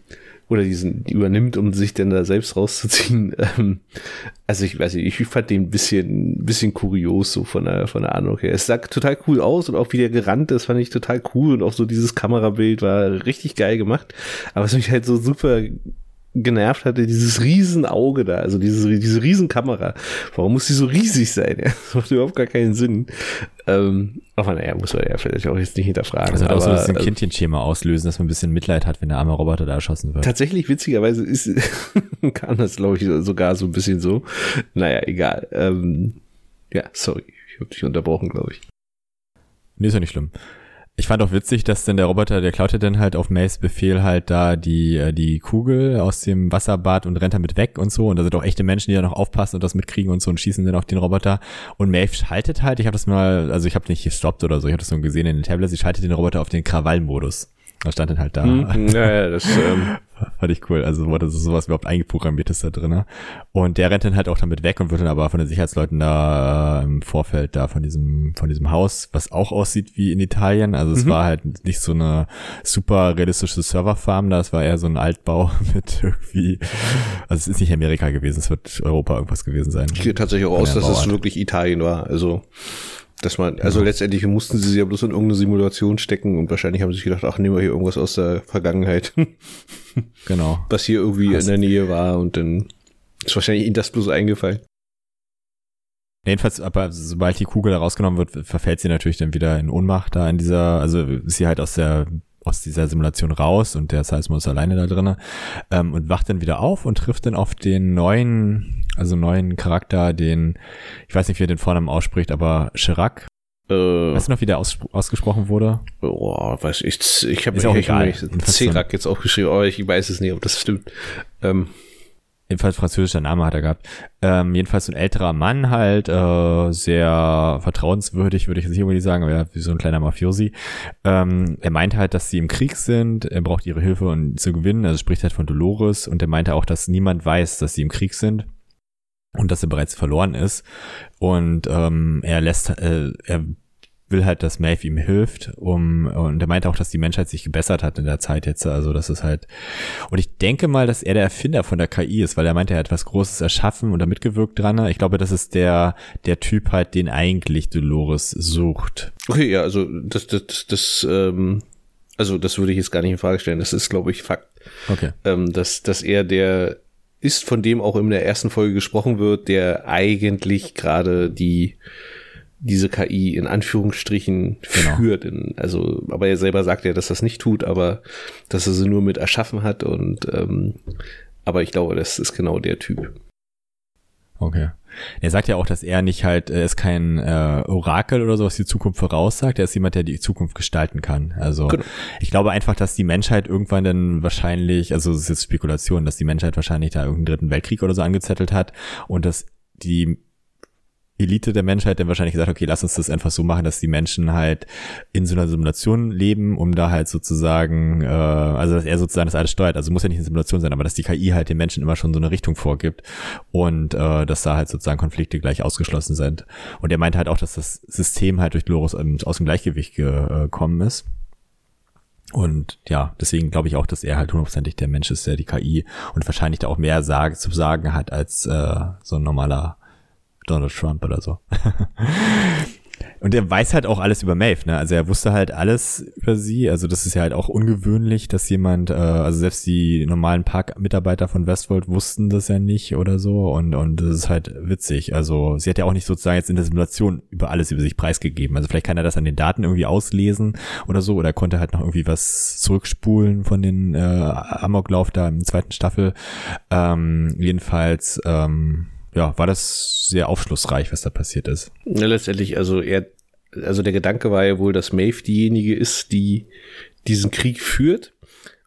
oder diesen übernimmt, um sich dann da selbst rauszuziehen. Ähm, also ich weiß nicht, ich fand den ein bisschen, bisschen kurios so von der, von der Ahnung her. Es sah total cool aus und auch wie der gerannt ist, fand ich total cool und auch so dieses Kamerabild war richtig geil gemacht. Aber was mich halt so super genervt hatte, dieses Riesenauge da, also diese, diese Riesenkamera. Warum muss die so riesig sein? Ja? Das macht überhaupt gar keinen Sinn. Ähm, aber naja, muss man ja vielleicht auch jetzt nicht hinterfragen. Also auch so ein bisschen äh, Kindchenschema auslösen, dass man ein bisschen Mitleid hat, wenn der arme Roboter da erschossen wird. Tatsächlich, witzigerweise ist, kann das, glaube ich, sogar so ein bisschen so. Naja, egal. Ähm, ja, sorry, ich habe dich unterbrochen, glaube ich. Nee, ist ja nicht schlimm. Ich fand auch witzig, dass denn der Roboter, der klaut ja dann halt auf Mays Befehl halt da die, äh, die Kugel aus dem Wasserbad und rennt damit weg und so. Und da sind auch echte Menschen, die da noch aufpassen und das mitkriegen und so und schießen dann auf den Roboter. Und Maeve schaltet halt, ich habe das mal, also ich habe nicht gestoppt oder so, ich habe das nur gesehen in den Tablets, sie schaltet den Roboter auf den Krawallmodus. Da stand dann halt da. Hm, ja, ja, das ähm, fand ich cool. Also wurde so sowas überhaupt eingeprogrammiert ist da drin. Und der rennt dann halt auch damit weg und wird dann aber von den Sicherheitsleuten da äh, im Vorfeld da von diesem von diesem Haus, was auch aussieht wie in Italien. Also es mhm. war halt nicht so eine super realistische Serverfarm, da es war eher so ein Altbau mit irgendwie. Also es ist nicht Amerika gewesen, es wird Europa irgendwas gewesen sein. Ich gehe tatsächlich auch aus, dass es wirklich Italien war. Also dass man, also ja. letztendlich mussten sie sie ja bloß in irgendeine Simulation stecken und wahrscheinlich haben sie sich gedacht, ach, nehmen wir hier irgendwas aus der Vergangenheit. genau. Was hier irgendwie also. in der Nähe war und dann ist wahrscheinlich ihnen das bloß eingefallen. Jedenfalls, aber sobald die Kugel da rausgenommen wird, verfällt sie natürlich dann wieder in Ohnmacht da in dieser, also ist sie halt aus der aus dieser Simulation raus und der Seismo ist alleine da drinne ähm, und wacht dann wieder auf und trifft dann auf den neuen also neuen Charakter, den, ich weiß nicht, wie er den Vornamen ausspricht, aber Chirac. Äh, weißt du noch, wie der aus, ausgesprochen wurde? Boah, weiß ich, ich habe mir Chirac jetzt auch geschrieben, aber ich weiß es nicht, ob das stimmt. Ähm, jedenfalls französischer Name hat er gehabt. Ähm, jedenfalls so ein älterer Mann halt, äh, sehr vertrauenswürdig, würde ich jetzt nicht unbedingt sagen, aber ja, wie so ein kleiner Mafiosi. Ähm, er meint halt, dass sie im Krieg sind, er braucht ihre Hilfe um zu gewinnen, also spricht halt von Dolores und er meinte auch, dass niemand weiß, dass sie im Krieg sind und dass er bereits verloren ist. Und ähm, er lässt, äh, er will halt, dass Maeve ihm hilft, um und er meinte auch, dass die Menschheit sich gebessert hat in der Zeit jetzt, also das ist halt und ich denke mal, dass er der Erfinder von der KI ist, weil er meinte, er hat was Großes erschaffen und da mitgewirkt dran. Ich glaube, das ist der der Typ halt, den eigentlich Dolores sucht. Okay, ja, also das das das, das ähm, also das würde ich jetzt gar nicht in Frage stellen. Das ist, glaube ich, Fakt. Okay. Ähm, dass dass er der ist, von dem auch in der ersten Folge gesprochen wird, der eigentlich gerade die diese KI in Anführungsstrichen genau. führt. In, also, aber er selber sagt ja, dass das nicht tut, aber dass er sie nur mit erschaffen hat und ähm, aber ich glaube, das ist genau der Typ. Okay. Er sagt ja auch, dass er nicht halt, er ist kein äh, Orakel oder so, was die Zukunft voraussagt. Er ist jemand, der die Zukunft gestalten kann. Also genau. ich glaube einfach, dass die Menschheit irgendwann dann wahrscheinlich, also es ist jetzt Spekulation, dass die Menschheit wahrscheinlich da irgendeinen dritten Weltkrieg oder so angezettelt hat und dass die Elite der Menschheit dann wahrscheinlich gesagt, okay, lass uns das einfach so machen, dass die Menschen halt in so einer Simulation leben, um da halt sozusagen, äh, also dass er sozusagen das alles steuert. Also muss ja nicht eine Simulation sein, aber dass die KI halt den Menschen immer schon so eine Richtung vorgibt und äh, dass da halt sozusagen Konflikte gleich ausgeschlossen sind. Und er meinte halt auch, dass das System halt durch Dolores aus dem Gleichgewicht gekommen ist. Und ja, deswegen glaube ich auch, dass er halt hundertprozentig der Mensch ist, der die KI und wahrscheinlich da auch mehr sag, zu sagen hat als äh, so ein normaler Donald Trump oder so. Und er weiß halt auch alles über Maeve, ne? Also er wusste halt alles über sie. Also das ist ja halt auch ungewöhnlich, dass jemand, äh, also selbst die normalen Parkmitarbeiter von Westworld wussten das ja nicht oder so. Und, und das ist halt witzig. Also sie hat ja auch nicht sozusagen jetzt in der Simulation über alles über sich preisgegeben. Also vielleicht kann er das an den Daten irgendwie auslesen oder so. Oder konnte halt noch irgendwie was zurückspulen von den äh, Amoklauf da im zweiten Staffel. Ähm, jedenfalls, ähm, ja, war das sehr aufschlussreich, was da passiert ist. Ja, letztendlich, also er, also der Gedanke war ja wohl, dass Maeve diejenige ist, die diesen Krieg führt.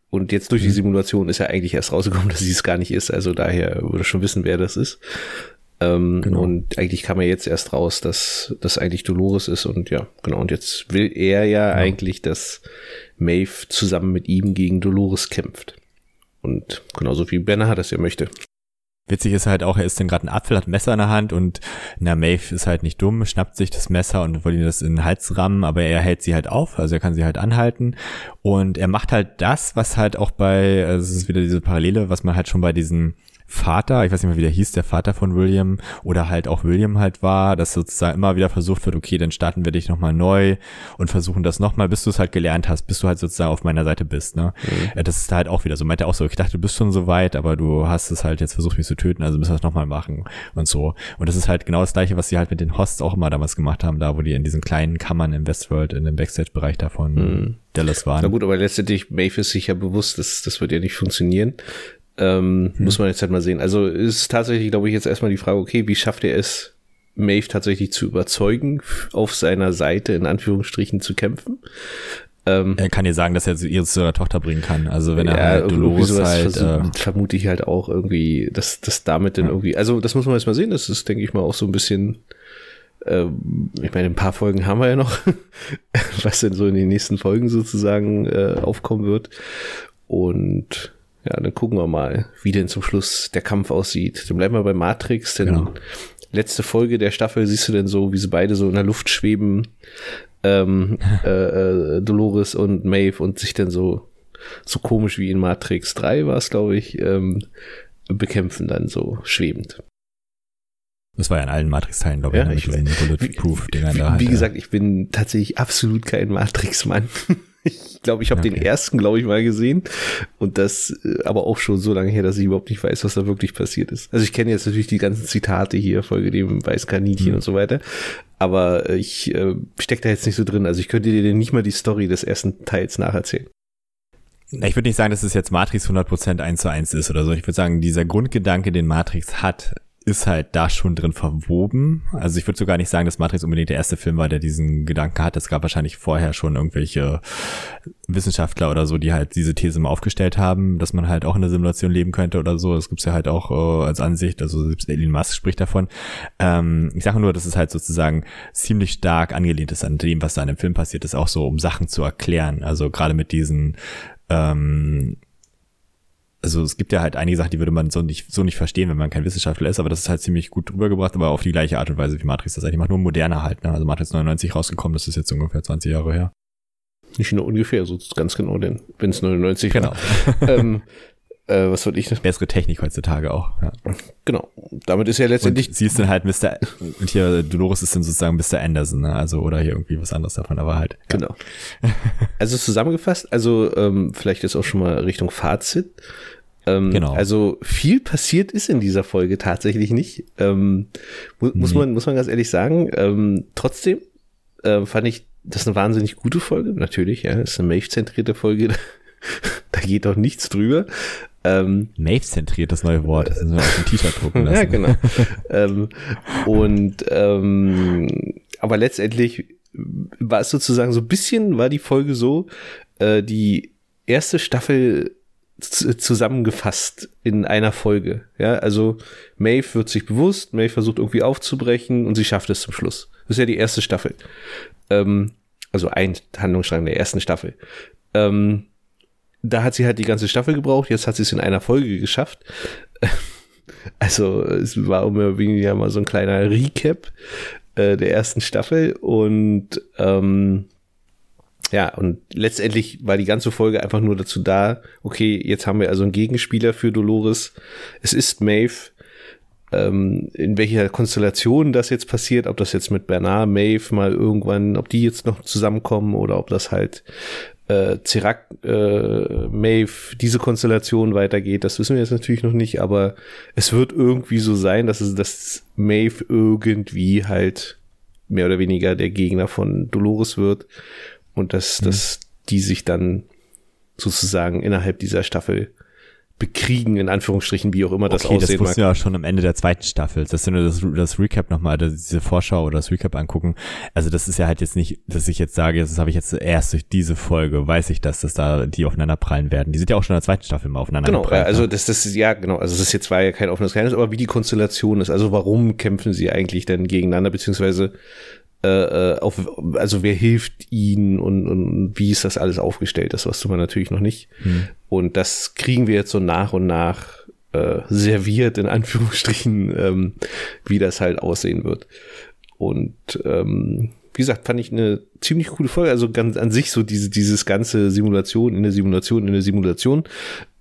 Und jetzt durch die mhm. Simulation ist ja eigentlich erst rausgekommen, dass sie es gar nicht ist. Also daher würde schon wissen, wer das ist. Ähm, genau. Und eigentlich kam er jetzt erst raus, dass das eigentlich Dolores ist. Und ja, genau. Und jetzt will er ja genau. eigentlich, dass Maeve zusammen mit ihm gegen Dolores kämpft. Und genauso wie Banner das ja möchte. Witzig ist halt auch, er isst dann gerade einen Apfel, hat ein Messer in der Hand und na, Maeve ist halt nicht dumm, schnappt sich das Messer und will ihm das in den Hals rammen, aber er hält sie halt auf, also er kann sie halt anhalten. Und er macht halt das, was halt auch bei, also es ist wieder diese Parallele, was man halt schon bei diesen Vater, ich weiß nicht mehr, wie der hieß, der Vater von William oder halt auch William halt war, dass sozusagen immer wieder versucht wird, okay, dann starten wir dich nochmal neu und versuchen das nochmal, bis du es halt gelernt hast, bis du halt sozusagen auf meiner Seite bist, ne? Mhm. Das ist halt auch wieder so, meint er auch so, ich dachte, du bist schon so weit, aber du hast es halt jetzt versucht, mich zu töten, also müssen wir es nochmal machen und so. Und das ist halt genau das gleiche, was sie halt mit den Hosts auch immer damals gemacht haben, da wo die in diesen kleinen Kammern im Westworld, in dem Backstage-Bereich davon mhm. Dallas waren. Na gut, aber letztendlich, Maeve ist sich ja bewusst, dass das wird ja nicht funktionieren. Ähm, hm. Muss man jetzt halt mal sehen. Also ist tatsächlich, glaube ich, jetzt erstmal die Frage, okay, wie schafft er es, Maeve tatsächlich zu überzeugen, auf seiner Seite in Anführungsstrichen zu kämpfen? Ähm, er kann dir sagen, dass er sie ihre zu ihrer Tochter bringen kann. Also wenn er ja, halt Dolores halt, versucht, äh, vermute ich halt auch irgendwie, dass das damit dann ja. irgendwie, also das muss man jetzt mal sehen. Das ist, denke ich mal, auch so ein bisschen äh, ich meine, ein paar Folgen haben wir ja noch, was denn so in den nächsten Folgen sozusagen äh, aufkommen wird. Und ja, dann gucken wir mal, wie denn zum Schluss der Kampf aussieht. Dann bleiben wir bei Matrix, denn genau. letzte Folge der Staffel siehst du denn so, wie sie beide so in der Luft schweben, ähm, äh, äh, Dolores und Maeve und sich dann so, so komisch wie in Matrix 3 war es, glaube ich, ähm, bekämpfen dann so schwebend. Das war ja in allen Matrix-Teilen, glaube ich, ja, ne, ich Bulletproof-Dingern da. Wie halt, gesagt, ich bin tatsächlich absolut kein Matrix-Mann. Ich glaube, ich habe okay. den ersten, glaube ich, mal gesehen. Und das äh, aber auch schon so lange her, dass ich überhaupt nicht weiß, was da wirklich passiert ist. Also ich kenne jetzt natürlich die ganzen Zitate hier, Folge dem Weißkaninchen mhm. und so weiter. Aber ich äh, stecke da jetzt nicht so drin. Also ich könnte dir nicht mal die Story des ersten Teils nacherzählen. Ich würde nicht sagen, dass es jetzt Matrix 100% 1 zu 1 ist oder so. Ich würde sagen, dieser Grundgedanke, den Matrix hat, ist halt da schon drin verwoben. Also ich würde sogar nicht sagen, dass Matrix unbedingt der erste Film war, der diesen Gedanken hat. Es gab wahrscheinlich vorher schon irgendwelche Wissenschaftler oder so, die halt diese These mal aufgestellt haben, dass man halt auch in der Simulation leben könnte oder so. Das gibt's ja halt auch äh, als Ansicht. Also selbst Elon Musk spricht davon. Ähm, ich sage nur, dass es halt sozusagen ziemlich stark angelehnt ist an dem, was da in dem Film passiert ist, auch so, um Sachen zu erklären. Also gerade mit diesen ähm, also es gibt ja halt einige Sachen, die würde man so nicht, so nicht verstehen, wenn man kein Wissenschaftler ist, aber das ist halt ziemlich gut rübergebracht, aber auf die gleiche Art und Weise wie Matrix das eigentlich macht, nur moderner halt, ne? Also Matrix 99 rausgekommen, das ist jetzt ungefähr 20 Jahre her. Nicht nur ungefähr, so ganz genau, denn wenn es 99 genau. war. ähm, äh, was wollte ich noch? Bessere Technik heutzutage auch, ja. Genau. Damit ist ja letztendlich. Und sie ist dann halt Mr. und hier Dolores ist dann sozusagen Mr. Anderson, ne? Also, oder hier irgendwie was anderes davon, aber halt. Ja. Genau. Also zusammengefasst, also ähm, vielleicht ist auch schon mal Richtung Fazit. Ähm, genau. Also viel passiert ist in dieser Folge tatsächlich nicht. Ähm, mu muss, man, muss man ganz ehrlich sagen. Ähm, trotzdem äh, fand ich das eine wahnsinnig gute Folge. Natürlich, ja, das ist eine Maeve-zentrierte Folge. da geht doch nichts drüber. Ähm, Maeve-zentriert, das neue Wort. Das müssen wir auf dem T-Shirt drucken lassen. ja, genau. ähm, und ähm, aber letztendlich war es sozusagen so ein bisschen, war die Folge so, äh, die erste Staffel zusammengefasst in einer Folge. Ja, also Maeve wird sich bewusst, Maeve versucht irgendwie aufzubrechen und sie schafft es zum Schluss. Das ist ja die erste Staffel. Ähm, also ein Handlungsstrang der ersten Staffel. Ähm, da hat sie halt die ganze Staffel gebraucht, jetzt hat sie es in einer Folge geschafft. Also es war immer weniger mal so ein kleiner Recap äh, der ersten Staffel und ähm, ja, und letztendlich war die ganze Folge einfach nur dazu da, okay, jetzt haben wir also einen Gegenspieler für Dolores. Es ist Maeve. ähm, in welcher Konstellation das jetzt passiert, ob das jetzt mit Bernard, Maeve mal irgendwann, ob die jetzt noch zusammenkommen oder ob das halt äh, Zirak, äh, Maeve, diese Konstellation weitergeht, das wissen wir jetzt natürlich noch nicht, aber es wird irgendwie so sein, dass es, dass Maeve irgendwie halt mehr oder weniger der Gegner von Dolores wird und dass, mhm. dass die sich dann sozusagen innerhalb dieser Staffel bekriegen, in Anführungsstrichen, wie auch immer das okay, aussehen das wussten wir ja schon am Ende der zweiten Staffel. Das sind nur das, das Recap nochmal, diese Vorschau oder das Recap angucken. Also das ist ja halt jetzt nicht, dass ich jetzt sage, das habe ich jetzt erst durch diese Folge, weiß ich, dass das da die aufeinander prallen werden. Die sind ja auch schon in der zweiten Staffel mal aufeinander Genau, geprallt, also ne? das, das ist, ja, genau, also das ist jetzt zwar ja kein offenes Geheimnis, aber wie die Konstellation ist, also warum kämpfen sie eigentlich denn gegeneinander, beziehungsweise äh, äh, auf, also wer hilft ihnen und, und wie ist das alles aufgestellt, das du man natürlich noch nicht. Hm. Und das kriegen wir jetzt so nach und nach äh, serviert, in Anführungsstrichen, ähm, wie das halt aussehen wird. Und ähm, wie gesagt, fand ich eine ziemlich coole Folge. Also ganz an sich so diese, dieses ganze Simulation in der Simulation in der Simulation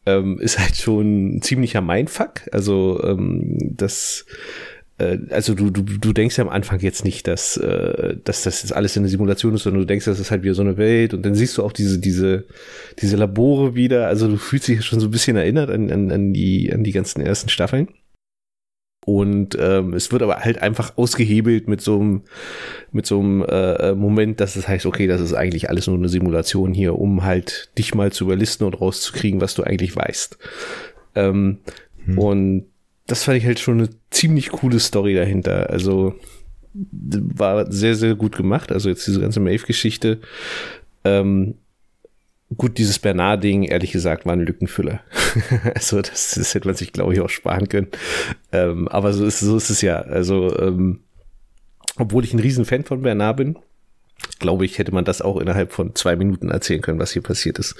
ähm, ist halt schon ein ziemlicher Mindfuck. Also ähm, das also du, du, du denkst ja am Anfang jetzt nicht, dass, äh, dass das jetzt alles in der Simulation ist, sondern du denkst, das ist halt wieder so eine Welt und dann siehst du auch diese, diese, diese Labore wieder. Also du fühlst dich schon so ein bisschen erinnert an, an, an, die, an die ganzen ersten Staffeln. Und ähm, es wird aber halt einfach ausgehebelt mit so einem, mit so einem äh, Moment, dass es heißt, okay, das ist eigentlich alles nur eine Simulation hier, um halt dich mal zu überlisten und rauszukriegen, was du eigentlich weißt. Ähm, hm. Und das fand ich halt schon eine ziemlich coole Story dahinter. Also war sehr, sehr gut gemacht. Also jetzt diese ganze Maeve-Geschichte. Ähm, gut, dieses Bernard-Ding, ehrlich gesagt, war ein Lückenfüller. also das, das, hätte man sich, glaube ich, auch sparen können. Ähm, aber so ist, so ist es ja. Also ähm, obwohl ich ein riesen Fan von Bernard bin, glaube ich, hätte man das auch innerhalb von zwei Minuten erzählen können, was hier passiert ist.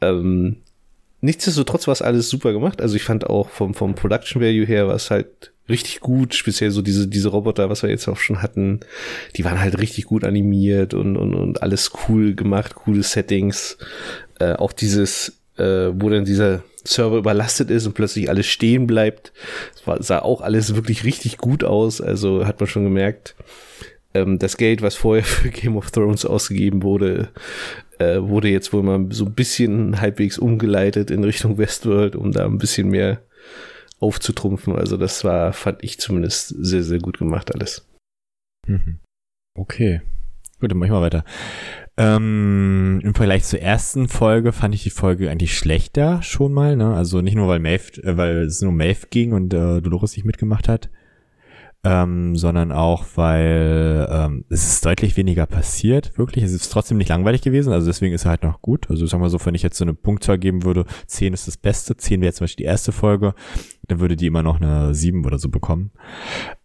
Ähm, nichtsdestotrotz war es alles super gemacht. Also ich fand auch vom, vom Production Value her war es halt richtig gut. Speziell so diese, diese Roboter, was wir jetzt auch schon hatten, die waren halt richtig gut animiert und, und, und alles cool gemacht, coole Settings. Äh, auch dieses, äh, wo dann dieser Server überlastet ist und plötzlich alles stehen bleibt. Das war, sah auch alles wirklich richtig gut aus. Also hat man schon gemerkt, ähm, das Geld, was vorher für Game of Thrones ausgegeben wurde, äh, wurde jetzt wohl mal so ein bisschen halbwegs umgeleitet in Richtung Westworld, um da ein bisschen mehr aufzutrumpfen. Also das war, fand ich zumindest sehr, sehr gut gemacht alles. Mhm. Okay. Gut, dann mach ich mal weiter. Ähm, Im Vergleich zur ersten Folge fand ich die Folge eigentlich schlechter schon mal. Ne? Also nicht nur, weil Maeve, äh, weil es nur Maeve ging und äh, Dolores nicht mitgemacht hat, ähm, sondern auch, weil ähm, es ist deutlich weniger passiert, wirklich. Es ist trotzdem nicht langweilig gewesen, also deswegen ist er halt noch gut. Also sagen wir so, wenn ich jetzt so eine Punktzahl geben würde, 10 ist das Beste, 10 wäre zum Beispiel die erste Folge, dann würde die immer noch eine 7 oder so bekommen.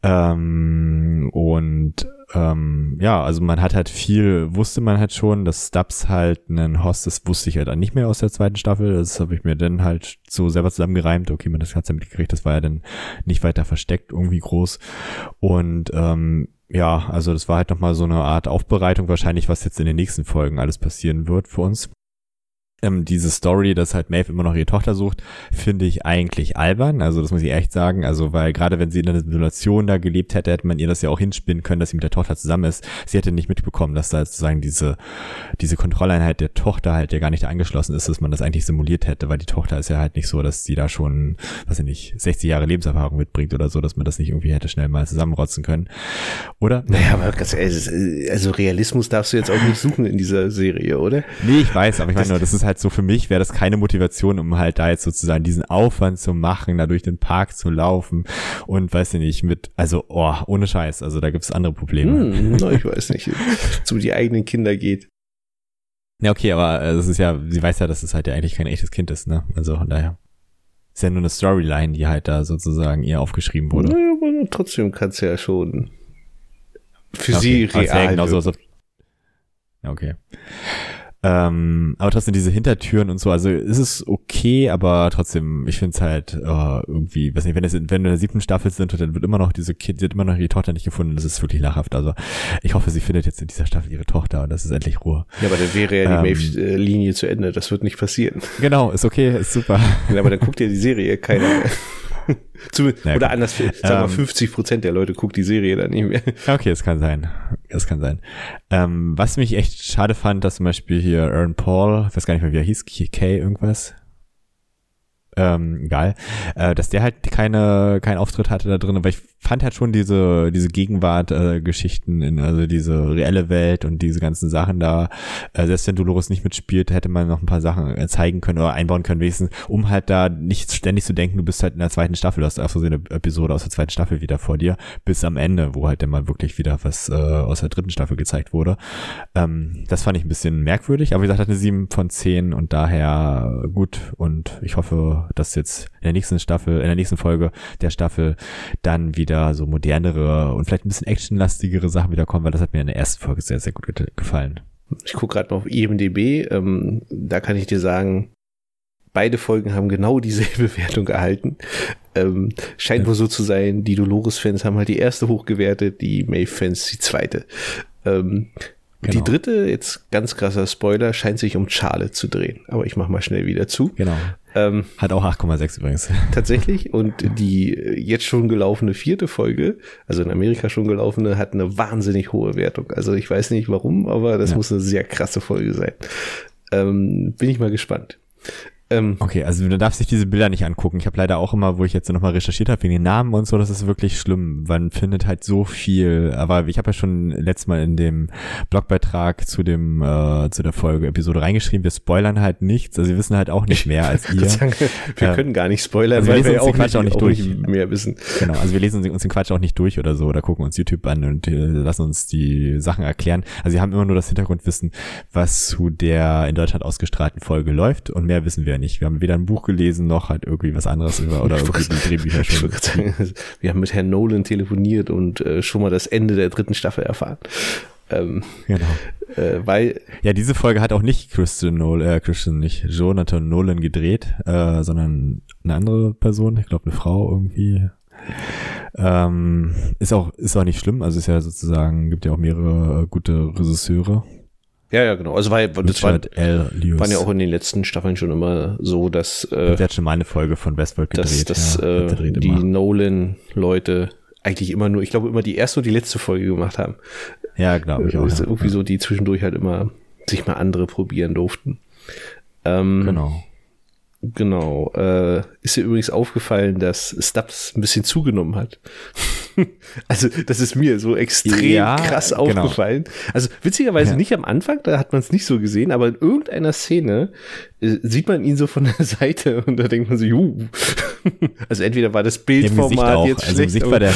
Ähm, und ähm, ja, also man hat halt viel, wusste man halt schon, dass Stubbs halt einen Host ist, wusste ich halt dann nicht mehr aus der zweiten Staffel. Das habe ich mir dann halt so selber zusammengereimt. Okay, man das ja mitgekriegt, das war ja dann nicht weiter versteckt, irgendwie groß. Und ähm, ja, also das war halt nochmal so eine Art Aufbereitung wahrscheinlich, was jetzt in den nächsten Folgen alles passieren wird für uns ähm, diese Story, dass halt Maeve immer noch ihre Tochter sucht, finde ich eigentlich albern. Also das muss ich echt sagen. Also weil gerade wenn sie in einer Simulation da gelebt hätte, hätte man ihr das ja auch hinspinnen können, dass sie mit der Tochter zusammen ist. Sie hätte nicht mitbekommen, dass da sozusagen diese diese Kontrolleinheit der Tochter halt ja gar nicht angeschlossen ist, dass man das eigentlich simuliert hätte, weil die Tochter ist ja halt nicht so, dass sie da schon, was ich nicht, 60 Jahre Lebenserfahrung mitbringt oder so, dass man das nicht irgendwie hätte schnell mal zusammenrotzen können. Oder? Naja, aber ganz ehrlich, also Realismus darfst du jetzt auch nicht suchen in dieser Serie, oder? Nee, ich weiß, aber ich meine nur, das ist halt halt so für mich wäre das keine Motivation, um halt da jetzt sozusagen diesen Aufwand zu machen, da durch den Park zu laufen und weiß ich nicht, mit, also, oh, ohne Scheiß, also da gibt's andere Probleme. Hm, no, ich weiß nicht, zu die eigenen Kinder geht. Ja, okay, aber es ist ja, sie weiß ja, dass es halt ja eigentlich kein echtes Kind ist, ne? Also von daher. Ist ja nur eine Storyline, die halt da sozusagen ihr aufgeschrieben wurde. Naja, aber trotzdem kannst du ja schon für okay. sie real. Ja, genauso, als ob, okay. Ähm, aber trotzdem diese Hintertüren und so, also ist es okay, aber trotzdem, ich finde es halt uh, irgendwie, weiß nicht, wenn es wenn wir in der siebten Staffel sind dann wird immer noch diese Kind, sie hat immer noch ihre Tochter nicht gefunden, das ist wirklich lachhaft. Also ich hoffe, sie findet jetzt in dieser Staffel ihre Tochter und das ist endlich Ruhe. Ja, aber dann wäre ja die ähm, Maeve-Linie zu Ende, das wird nicht passieren. Genau, ist okay, ist super. Ja, aber dann guckt ja die Serie keiner. naja, oder anders, sag mal, 50 ähm, Prozent der Leute guckt die Serie dann nicht mehr. Okay, das kann sein. Das kann sein. Ähm, was mich echt schade fand, dass zum Beispiel hier Aaron Paul, ich weiß gar nicht mehr, wie er hieß, Kay irgendwas, ähm, egal, äh, dass der halt keine keinen Auftritt hatte da drin, aber ich fand halt schon diese diese Gegenwart äh, in also diese reelle Welt und diese ganzen Sachen da äh, selbst wenn Dolores nicht mitspielt, hätte man noch ein paar Sachen äh, zeigen können oder einbauen können wenigstens, um halt da nicht ständig zu denken, du bist halt in der zweiten Staffel, du hast einfach so eine Episode aus der zweiten Staffel wieder vor dir, bis am Ende, wo halt dann mal wirklich wieder was äh, aus der dritten Staffel gezeigt wurde. Ähm, das fand ich ein bisschen merkwürdig, aber wie gesagt, hat eine 7 von 10 und daher gut und ich hoffe, dass jetzt in der nächsten Staffel, in der nächsten Folge der Staffel dann wieder so modernere und vielleicht ein bisschen actionlastigere Sachen wieder kommen, weil das hat mir in der ersten Folge sehr, sehr gut gefallen. Ich gucke gerade noch auf IMDB, ähm, da kann ich dir sagen, beide Folgen haben genau dieselbe Wertung erhalten. Ähm, scheint ja. wohl so zu sein, die Dolores-Fans haben halt die erste hochgewertet, die Maeve-Fans die zweite. Ähm, Genau. Die dritte, jetzt ganz krasser Spoiler, scheint sich um Charlotte zu drehen. Aber ich mach mal schnell wieder zu. Genau. Ähm, Hat auch 8,6 übrigens. Tatsächlich. Und die jetzt schon gelaufene vierte Folge, also in Amerika schon gelaufene, hat eine wahnsinnig hohe Wertung. Also ich weiß nicht warum, aber das ja. muss eine sehr krasse Folge sein. Ähm, bin ich mal gespannt. Ähm, okay, also du darfst dich diese Bilder nicht angucken. Ich habe leider auch immer, wo ich jetzt nochmal recherchiert habe, wegen den Namen und so, das ist wirklich schlimm. Man findet halt so viel. Aber ich habe ja schon letztes Mal in dem Blogbeitrag zu dem äh, zu der Folge Episode reingeschrieben, wir spoilern halt nichts. Also wir wissen halt auch nicht mehr als ihr. Sagen, wir äh, können gar nicht spoilern, also weil wir, wir auch, nicht, auch nicht durch mehr wissen. Genau, also wir lesen uns den Quatsch auch nicht durch oder so oder gucken uns YouTube an und äh, lassen uns die Sachen erklären. Also wir haben immer nur das Hintergrundwissen, was zu der in Deutschland ausgestrahlten Folge läuft und mehr wissen wir nicht. Wir haben weder ein Buch gelesen noch halt irgendwie was anderes über oder irgendwie die Drehbücher schon. wir haben mit Herrn Nolan telefoniert und äh, schon mal das Ende der dritten Staffel erfahren. Ähm, genau. Äh, weil ja, diese Folge hat auch nicht Christian Nolan, äh, Christian nicht Jonathan Nolan gedreht, äh, sondern eine andere Person, ich glaube eine Frau irgendwie. Ähm, ist auch ist auch nicht schlimm, also ist ja sozusagen gibt ja auch mehrere äh, gute Regisseure ja, ja, genau. Also war, das war, waren ja auch in den letzten Staffeln schon immer so, dass äh, der hat schon mal eine Folge von Westworld gedreht. Dass, dass ja, äh, die Nolan-Leute eigentlich immer nur, ich glaube, immer die erste und die letzte Folge gemacht haben. Ja, glaube ich auch. Ist ja. irgendwie so, die zwischendurch halt immer sich mal andere probieren durften. Ähm, genau. Genau. Äh, ist dir übrigens aufgefallen, dass Stubbs ein bisschen zugenommen hat. also, das ist mir so extrem ja, krass genau. aufgefallen. Also, witzigerweise ja. nicht am Anfang, da hat man es nicht so gesehen, aber in irgendeiner Szene äh, sieht man ihn so von der Seite und da denkt man so, juhu. also, entweder war das Bildformat jetzt also schlecht. Im war der,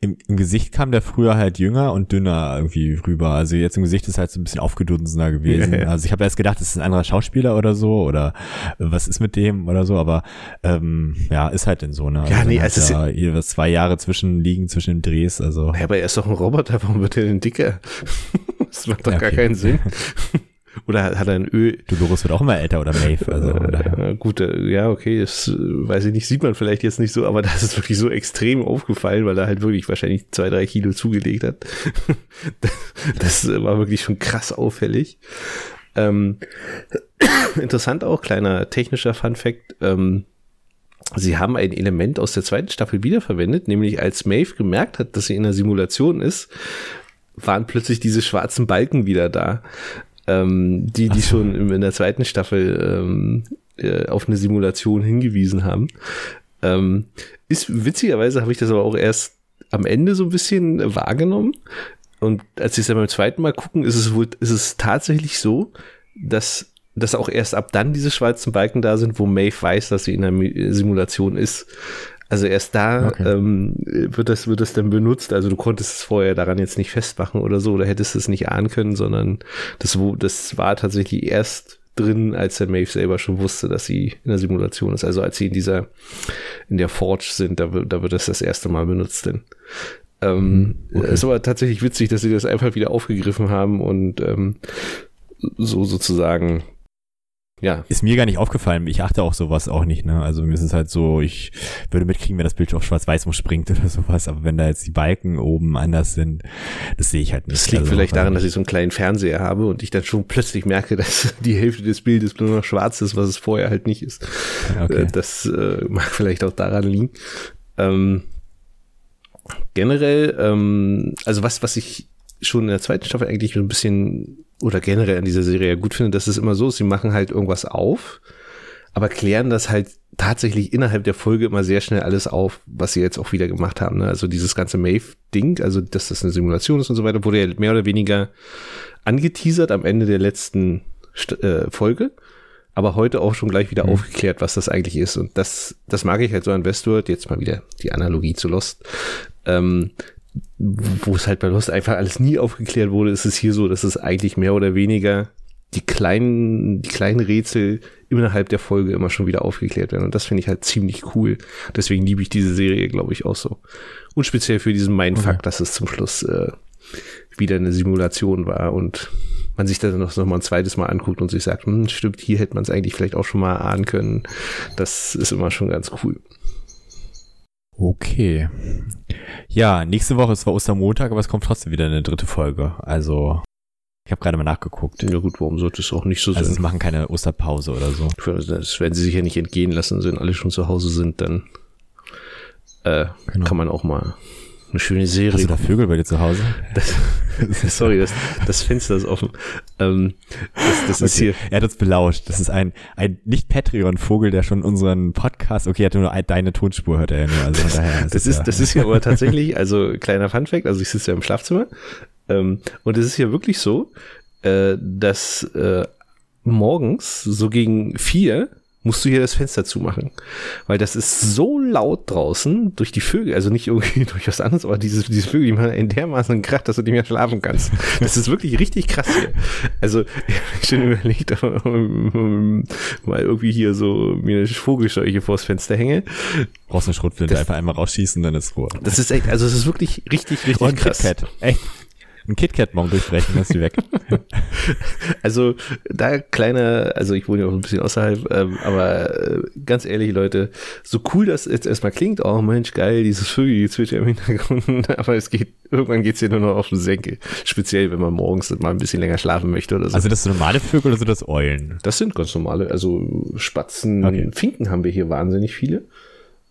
im, im Gesicht kam der früher halt jünger und dünner irgendwie rüber. Also jetzt im Gesicht ist halt so ein bisschen aufgedunsener gewesen. Ja, ja. Also ich habe erst gedacht, das ist ein anderer Schauspieler oder so oder was ist mit dem oder so, aber ähm, ja, ist halt in so einer. Ja, also nee, also ja jeweils zwei Jahre zwischen liegen zwischen den Drehs. Also. Ja, aber er ist doch ein Roboter, warum wird er denn dicker? das macht doch ja, okay. gar keinen Sinn. Oder hat er ein Öl? Dolores wird auch immer älter oder Maeve. Also, äh, gut, äh, ja, okay, das äh, weiß ich nicht, sieht man vielleicht jetzt nicht so, aber das ist wirklich so extrem aufgefallen, weil er halt wirklich wahrscheinlich zwei, drei Kilo zugelegt hat. das war wirklich schon krass auffällig. Ähm, interessant auch, kleiner technischer Fun Fact, ähm, Sie haben ein Element aus der zweiten Staffel wiederverwendet, nämlich als Maeve gemerkt hat, dass sie in einer Simulation ist, waren plötzlich diese schwarzen Balken wieder da ähm, die, die schon in der zweiten Staffel ähm, äh, auf eine Simulation hingewiesen haben. Ähm, ist witzigerweise habe ich das aber auch erst am Ende so ein bisschen wahrgenommen. Und als ich es dann beim zweiten Mal gucken, ist es wohl, ist es tatsächlich so, dass, dass auch erst ab dann diese schwarzen Balken da sind, wo Maeve weiß, dass sie in einer Simulation ist. Also erst da okay. ähm, wird das wird das dann benutzt. Also du konntest es vorher daran jetzt nicht festmachen oder so oder hättest es nicht ahnen können, sondern das das war tatsächlich erst drin, als der Maeve selber schon wusste, dass sie in der Simulation ist. Also als sie in dieser in der Forge sind, da wird da wird das das erste Mal benutzt. Denn ähm, mhm, okay. es war tatsächlich witzig, dass sie das einfach wieder aufgegriffen haben und ähm, so sozusagen ja. Ist mir gar nicht aufgefallen. Ich achte auch sowas auch nicht, ne? Also mir ist es halt so, ich würde mitkriegen, wenn das Bild auf schwarz-weiß springt oder sowas, aber wenn da jetzt die Balken oben anders sind, das sehe ich halt nicht. Das liegt also, vielleicht daran, dass ich so einen kleinen Fernseher habe und ich dann schon plötzlich merke, dass die Hälfte des Bildes nur noch schwarz ist, was es vorher halt nicht ist. Okay. Äh, das äh, mag vielleicht auch daran liegen. Ähm, generell, ähm, also was, was ich schon in der zweiten Staffel eigentlich so ein bisschen oder generell an dieser Serie ja gut finde, dass es immer so ist, sie machen halt irgendwas auf, aber klären das halt tatsächlich innerhalb der Folge immer sehr schnell alles auf, was sie jetzt auch wieder gemacht haben. Ne? Also dieses ganze Maeve-Ding, also dass das eine Simulation ist und so weiter, wurde ja mehr oder weniger angeteasert am Ende der letzten äh, Folge, aber heute auch schon gleich wieder mhm. aufgeklärt, was das eigentlich ist. Und das, das mag ich halt so an Westworld, jetzt mal wieder die Analogie zu Lost. Ähm, wo es halt bei Lost einfach alles nie aufgeklärt wurde, ist es hier so, dass es eigentlich mehr oder weniger die kleinen, die kleinen Rätsel innerhalb der Folge immer schon wieder aufgeklärt werden. Und das finde ich halt ziemlich cool. Deswegen liebe ich diese Serie, glaube ich, auch so. Und speziell für diesen Mindfuck, okay. dass es zum Schluss äh, wieder eine Simulation war und man sich dann noch, noch mal ein zweites Mal anguckt und sich sagt, hm, stimmt, hier hätte man es eigentlich vielleicht auch schon mal ahnen können. Das ist immer schon ganz cool. Okay. Ja, nächste Woche ist zwar Ostermontag, aber es kommt trotzdem wieder eine dritte Folge. Also, ich habe gerade mal nachgeguckt. Ja gut, warum sollte es auch nicht so also sein? Also, sie machen keine Osterpause oder so. Das werden sie sich ja nicht entgehen lassen, wenn alle schon zu Hause sind, dann äh, genau. kann man auch mal eine schöne Serie. Hast du da Vögel bei dir zu Hause? Das, sorry, das, das Fenster ist offen. Ähm, das das okay. ist hier. Er hat uns belauscht. Das ist ein, ein Nicht-Patreon-Vogel, der schon unseren Podcast, okay, er hat nur deine Tonspur, hört er ja nur. Also von daher ist das, ist, ja. das ist ja aber tatsächlich, also kleiner Funfact, also ich sitze ja im Schlafzimmer ähm, und es ist ja wirklich so, äh, dass äh, morgens so gegen vier musst du hier das Fenster zumachen. Weil das ist so laut draußen durch die Vögel, also nicht irgendwie durch was anderes, aber diese, diese Vögel, die machen in dermaßen Krach, dass du nicht mehr schlafen kannst. Das ist wirklich richtig krass hier. Also, ich habe schon überlegt, mal irgendwie hier so mir eine Vogelscheuche vors Fenster hänge. Brauchst eine Schrotflinte, einfach einmal rausschießen, dann ist Ruhe. Das ist echt, also es ist wirklich richtig, richtig Und krass. Echt ein KitKat-Bon durchbrechen, dann ist sie weg. also da kleiner, also ich wohne ja auch ein bisschen außerhalb, ähm, aber äh, ganz ehrlich, Leute, so cool das jetzt erstmal klingt, oh Mensch, geil, dieses Vögel-Zwitscher im Hintergrund, aber es geht, irgendwann geht's hier nur noch auf den Senkel. Speziell, wenn man morgens mal ein bisschen länger schlafen möchte oder so. Also das sind normale Vögel oder sind das Eulen? Das sind ganz normale, also Spatzen, okay. Finken haben wir hier wahnsinnig viele.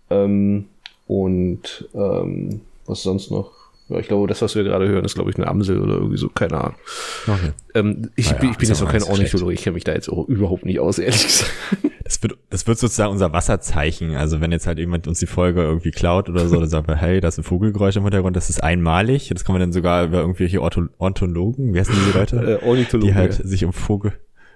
Ähm, und ähm, was sonst noch? Ja, ich glaube, das, was wir gerade hören, ist, glaube ich, eine Amsel oder irgendwie so, keine Ahnung. Okay. Ähm, ich, naja, ich bin jetzt auch kein Ornithologe, ich kenne mich da jetzt auch überhaupt nicht aus, ehrlich gesagt. Das wird, das wird sozusagen unser Wasserzeichen. Also wenn jetzt halt jemand uns die Folge irgendwie klaut oder so, dann sagen wir, hey, da ist ein Vogelgeräusch im Hintergrund, das ist einmalig. Das kann man dann sogar über irgendwelche Ornithologen, wie heißen diese Leute? Äh, Ornithologen. Die halt sich um Vogel,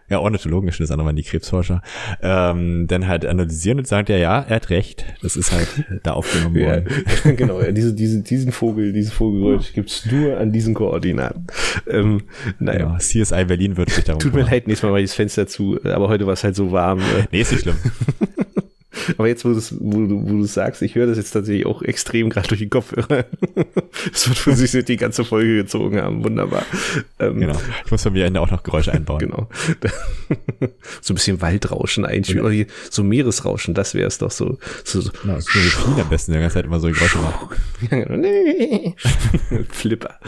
ja, Ornithologen ist das andere waren die Krebsforscher, ähm, dann halt analysieren und sagt, ja, ja, er hat recht. Das ist halt da aufgenommen worden. Ja, genau, ja, diese, diese, diesen Vogel, dieses Vogelgeräusch gibt's nur an diesen Koordinaten. Ähm, naja. Ja, CSI Berlin wird sich darum Tut mir leid, nächstes Mal mal das Fenster zu, aber heute war es halt so warm. Äh. Nee, ist nicht schlimm. Aber jetzt, wo, wo, du, wo du sagst, ich höre das jetzt tatsächlich auch extrem gerade durch den Kopfhörer. Es wird für sich die ganze Folge gezogen haben. Wunderbar. Ähm, genau. Ich muss bei mir Ende auch noch Geräusche einbauen. Genau. so ein bisschen Waldrauschen einspielen. Oder so Meeresrauschen, das wäre es doch so. so, so. Ja, so wie am besten, der ganze Zeit immer so Geräusche macht. Genau. Flipper.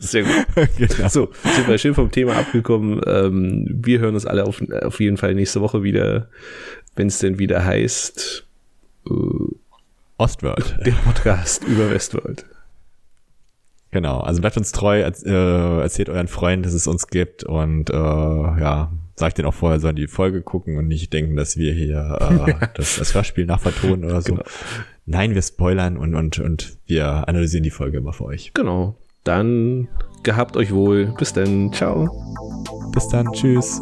Sehr gut. Genau. So, sind wir schön vom Thema abgekommen. Ähm, wir hören uns alle auf, auf jeden Fall nächste Woche wieder wenn es denn wieder heißt äh, Ostworld. Der Podcast über Westworld. Genau, also bleibt uns treu, äh, erzählt euren Freunden, dass es uns gibt und äh, ja, sagt denen auch vorher, sollen die Folge gucken und nicht denken, dass wir hier äh, das, das Hörspiel nachvertonen oder so. Genau. Nein, wir spoilern und, und, und wir analysieren die Folge immer für euch. Genau. Dann gehabt euch wohl. Bis dann. Ciao. Bis dann. Tschüss.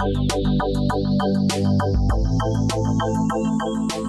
Thank you.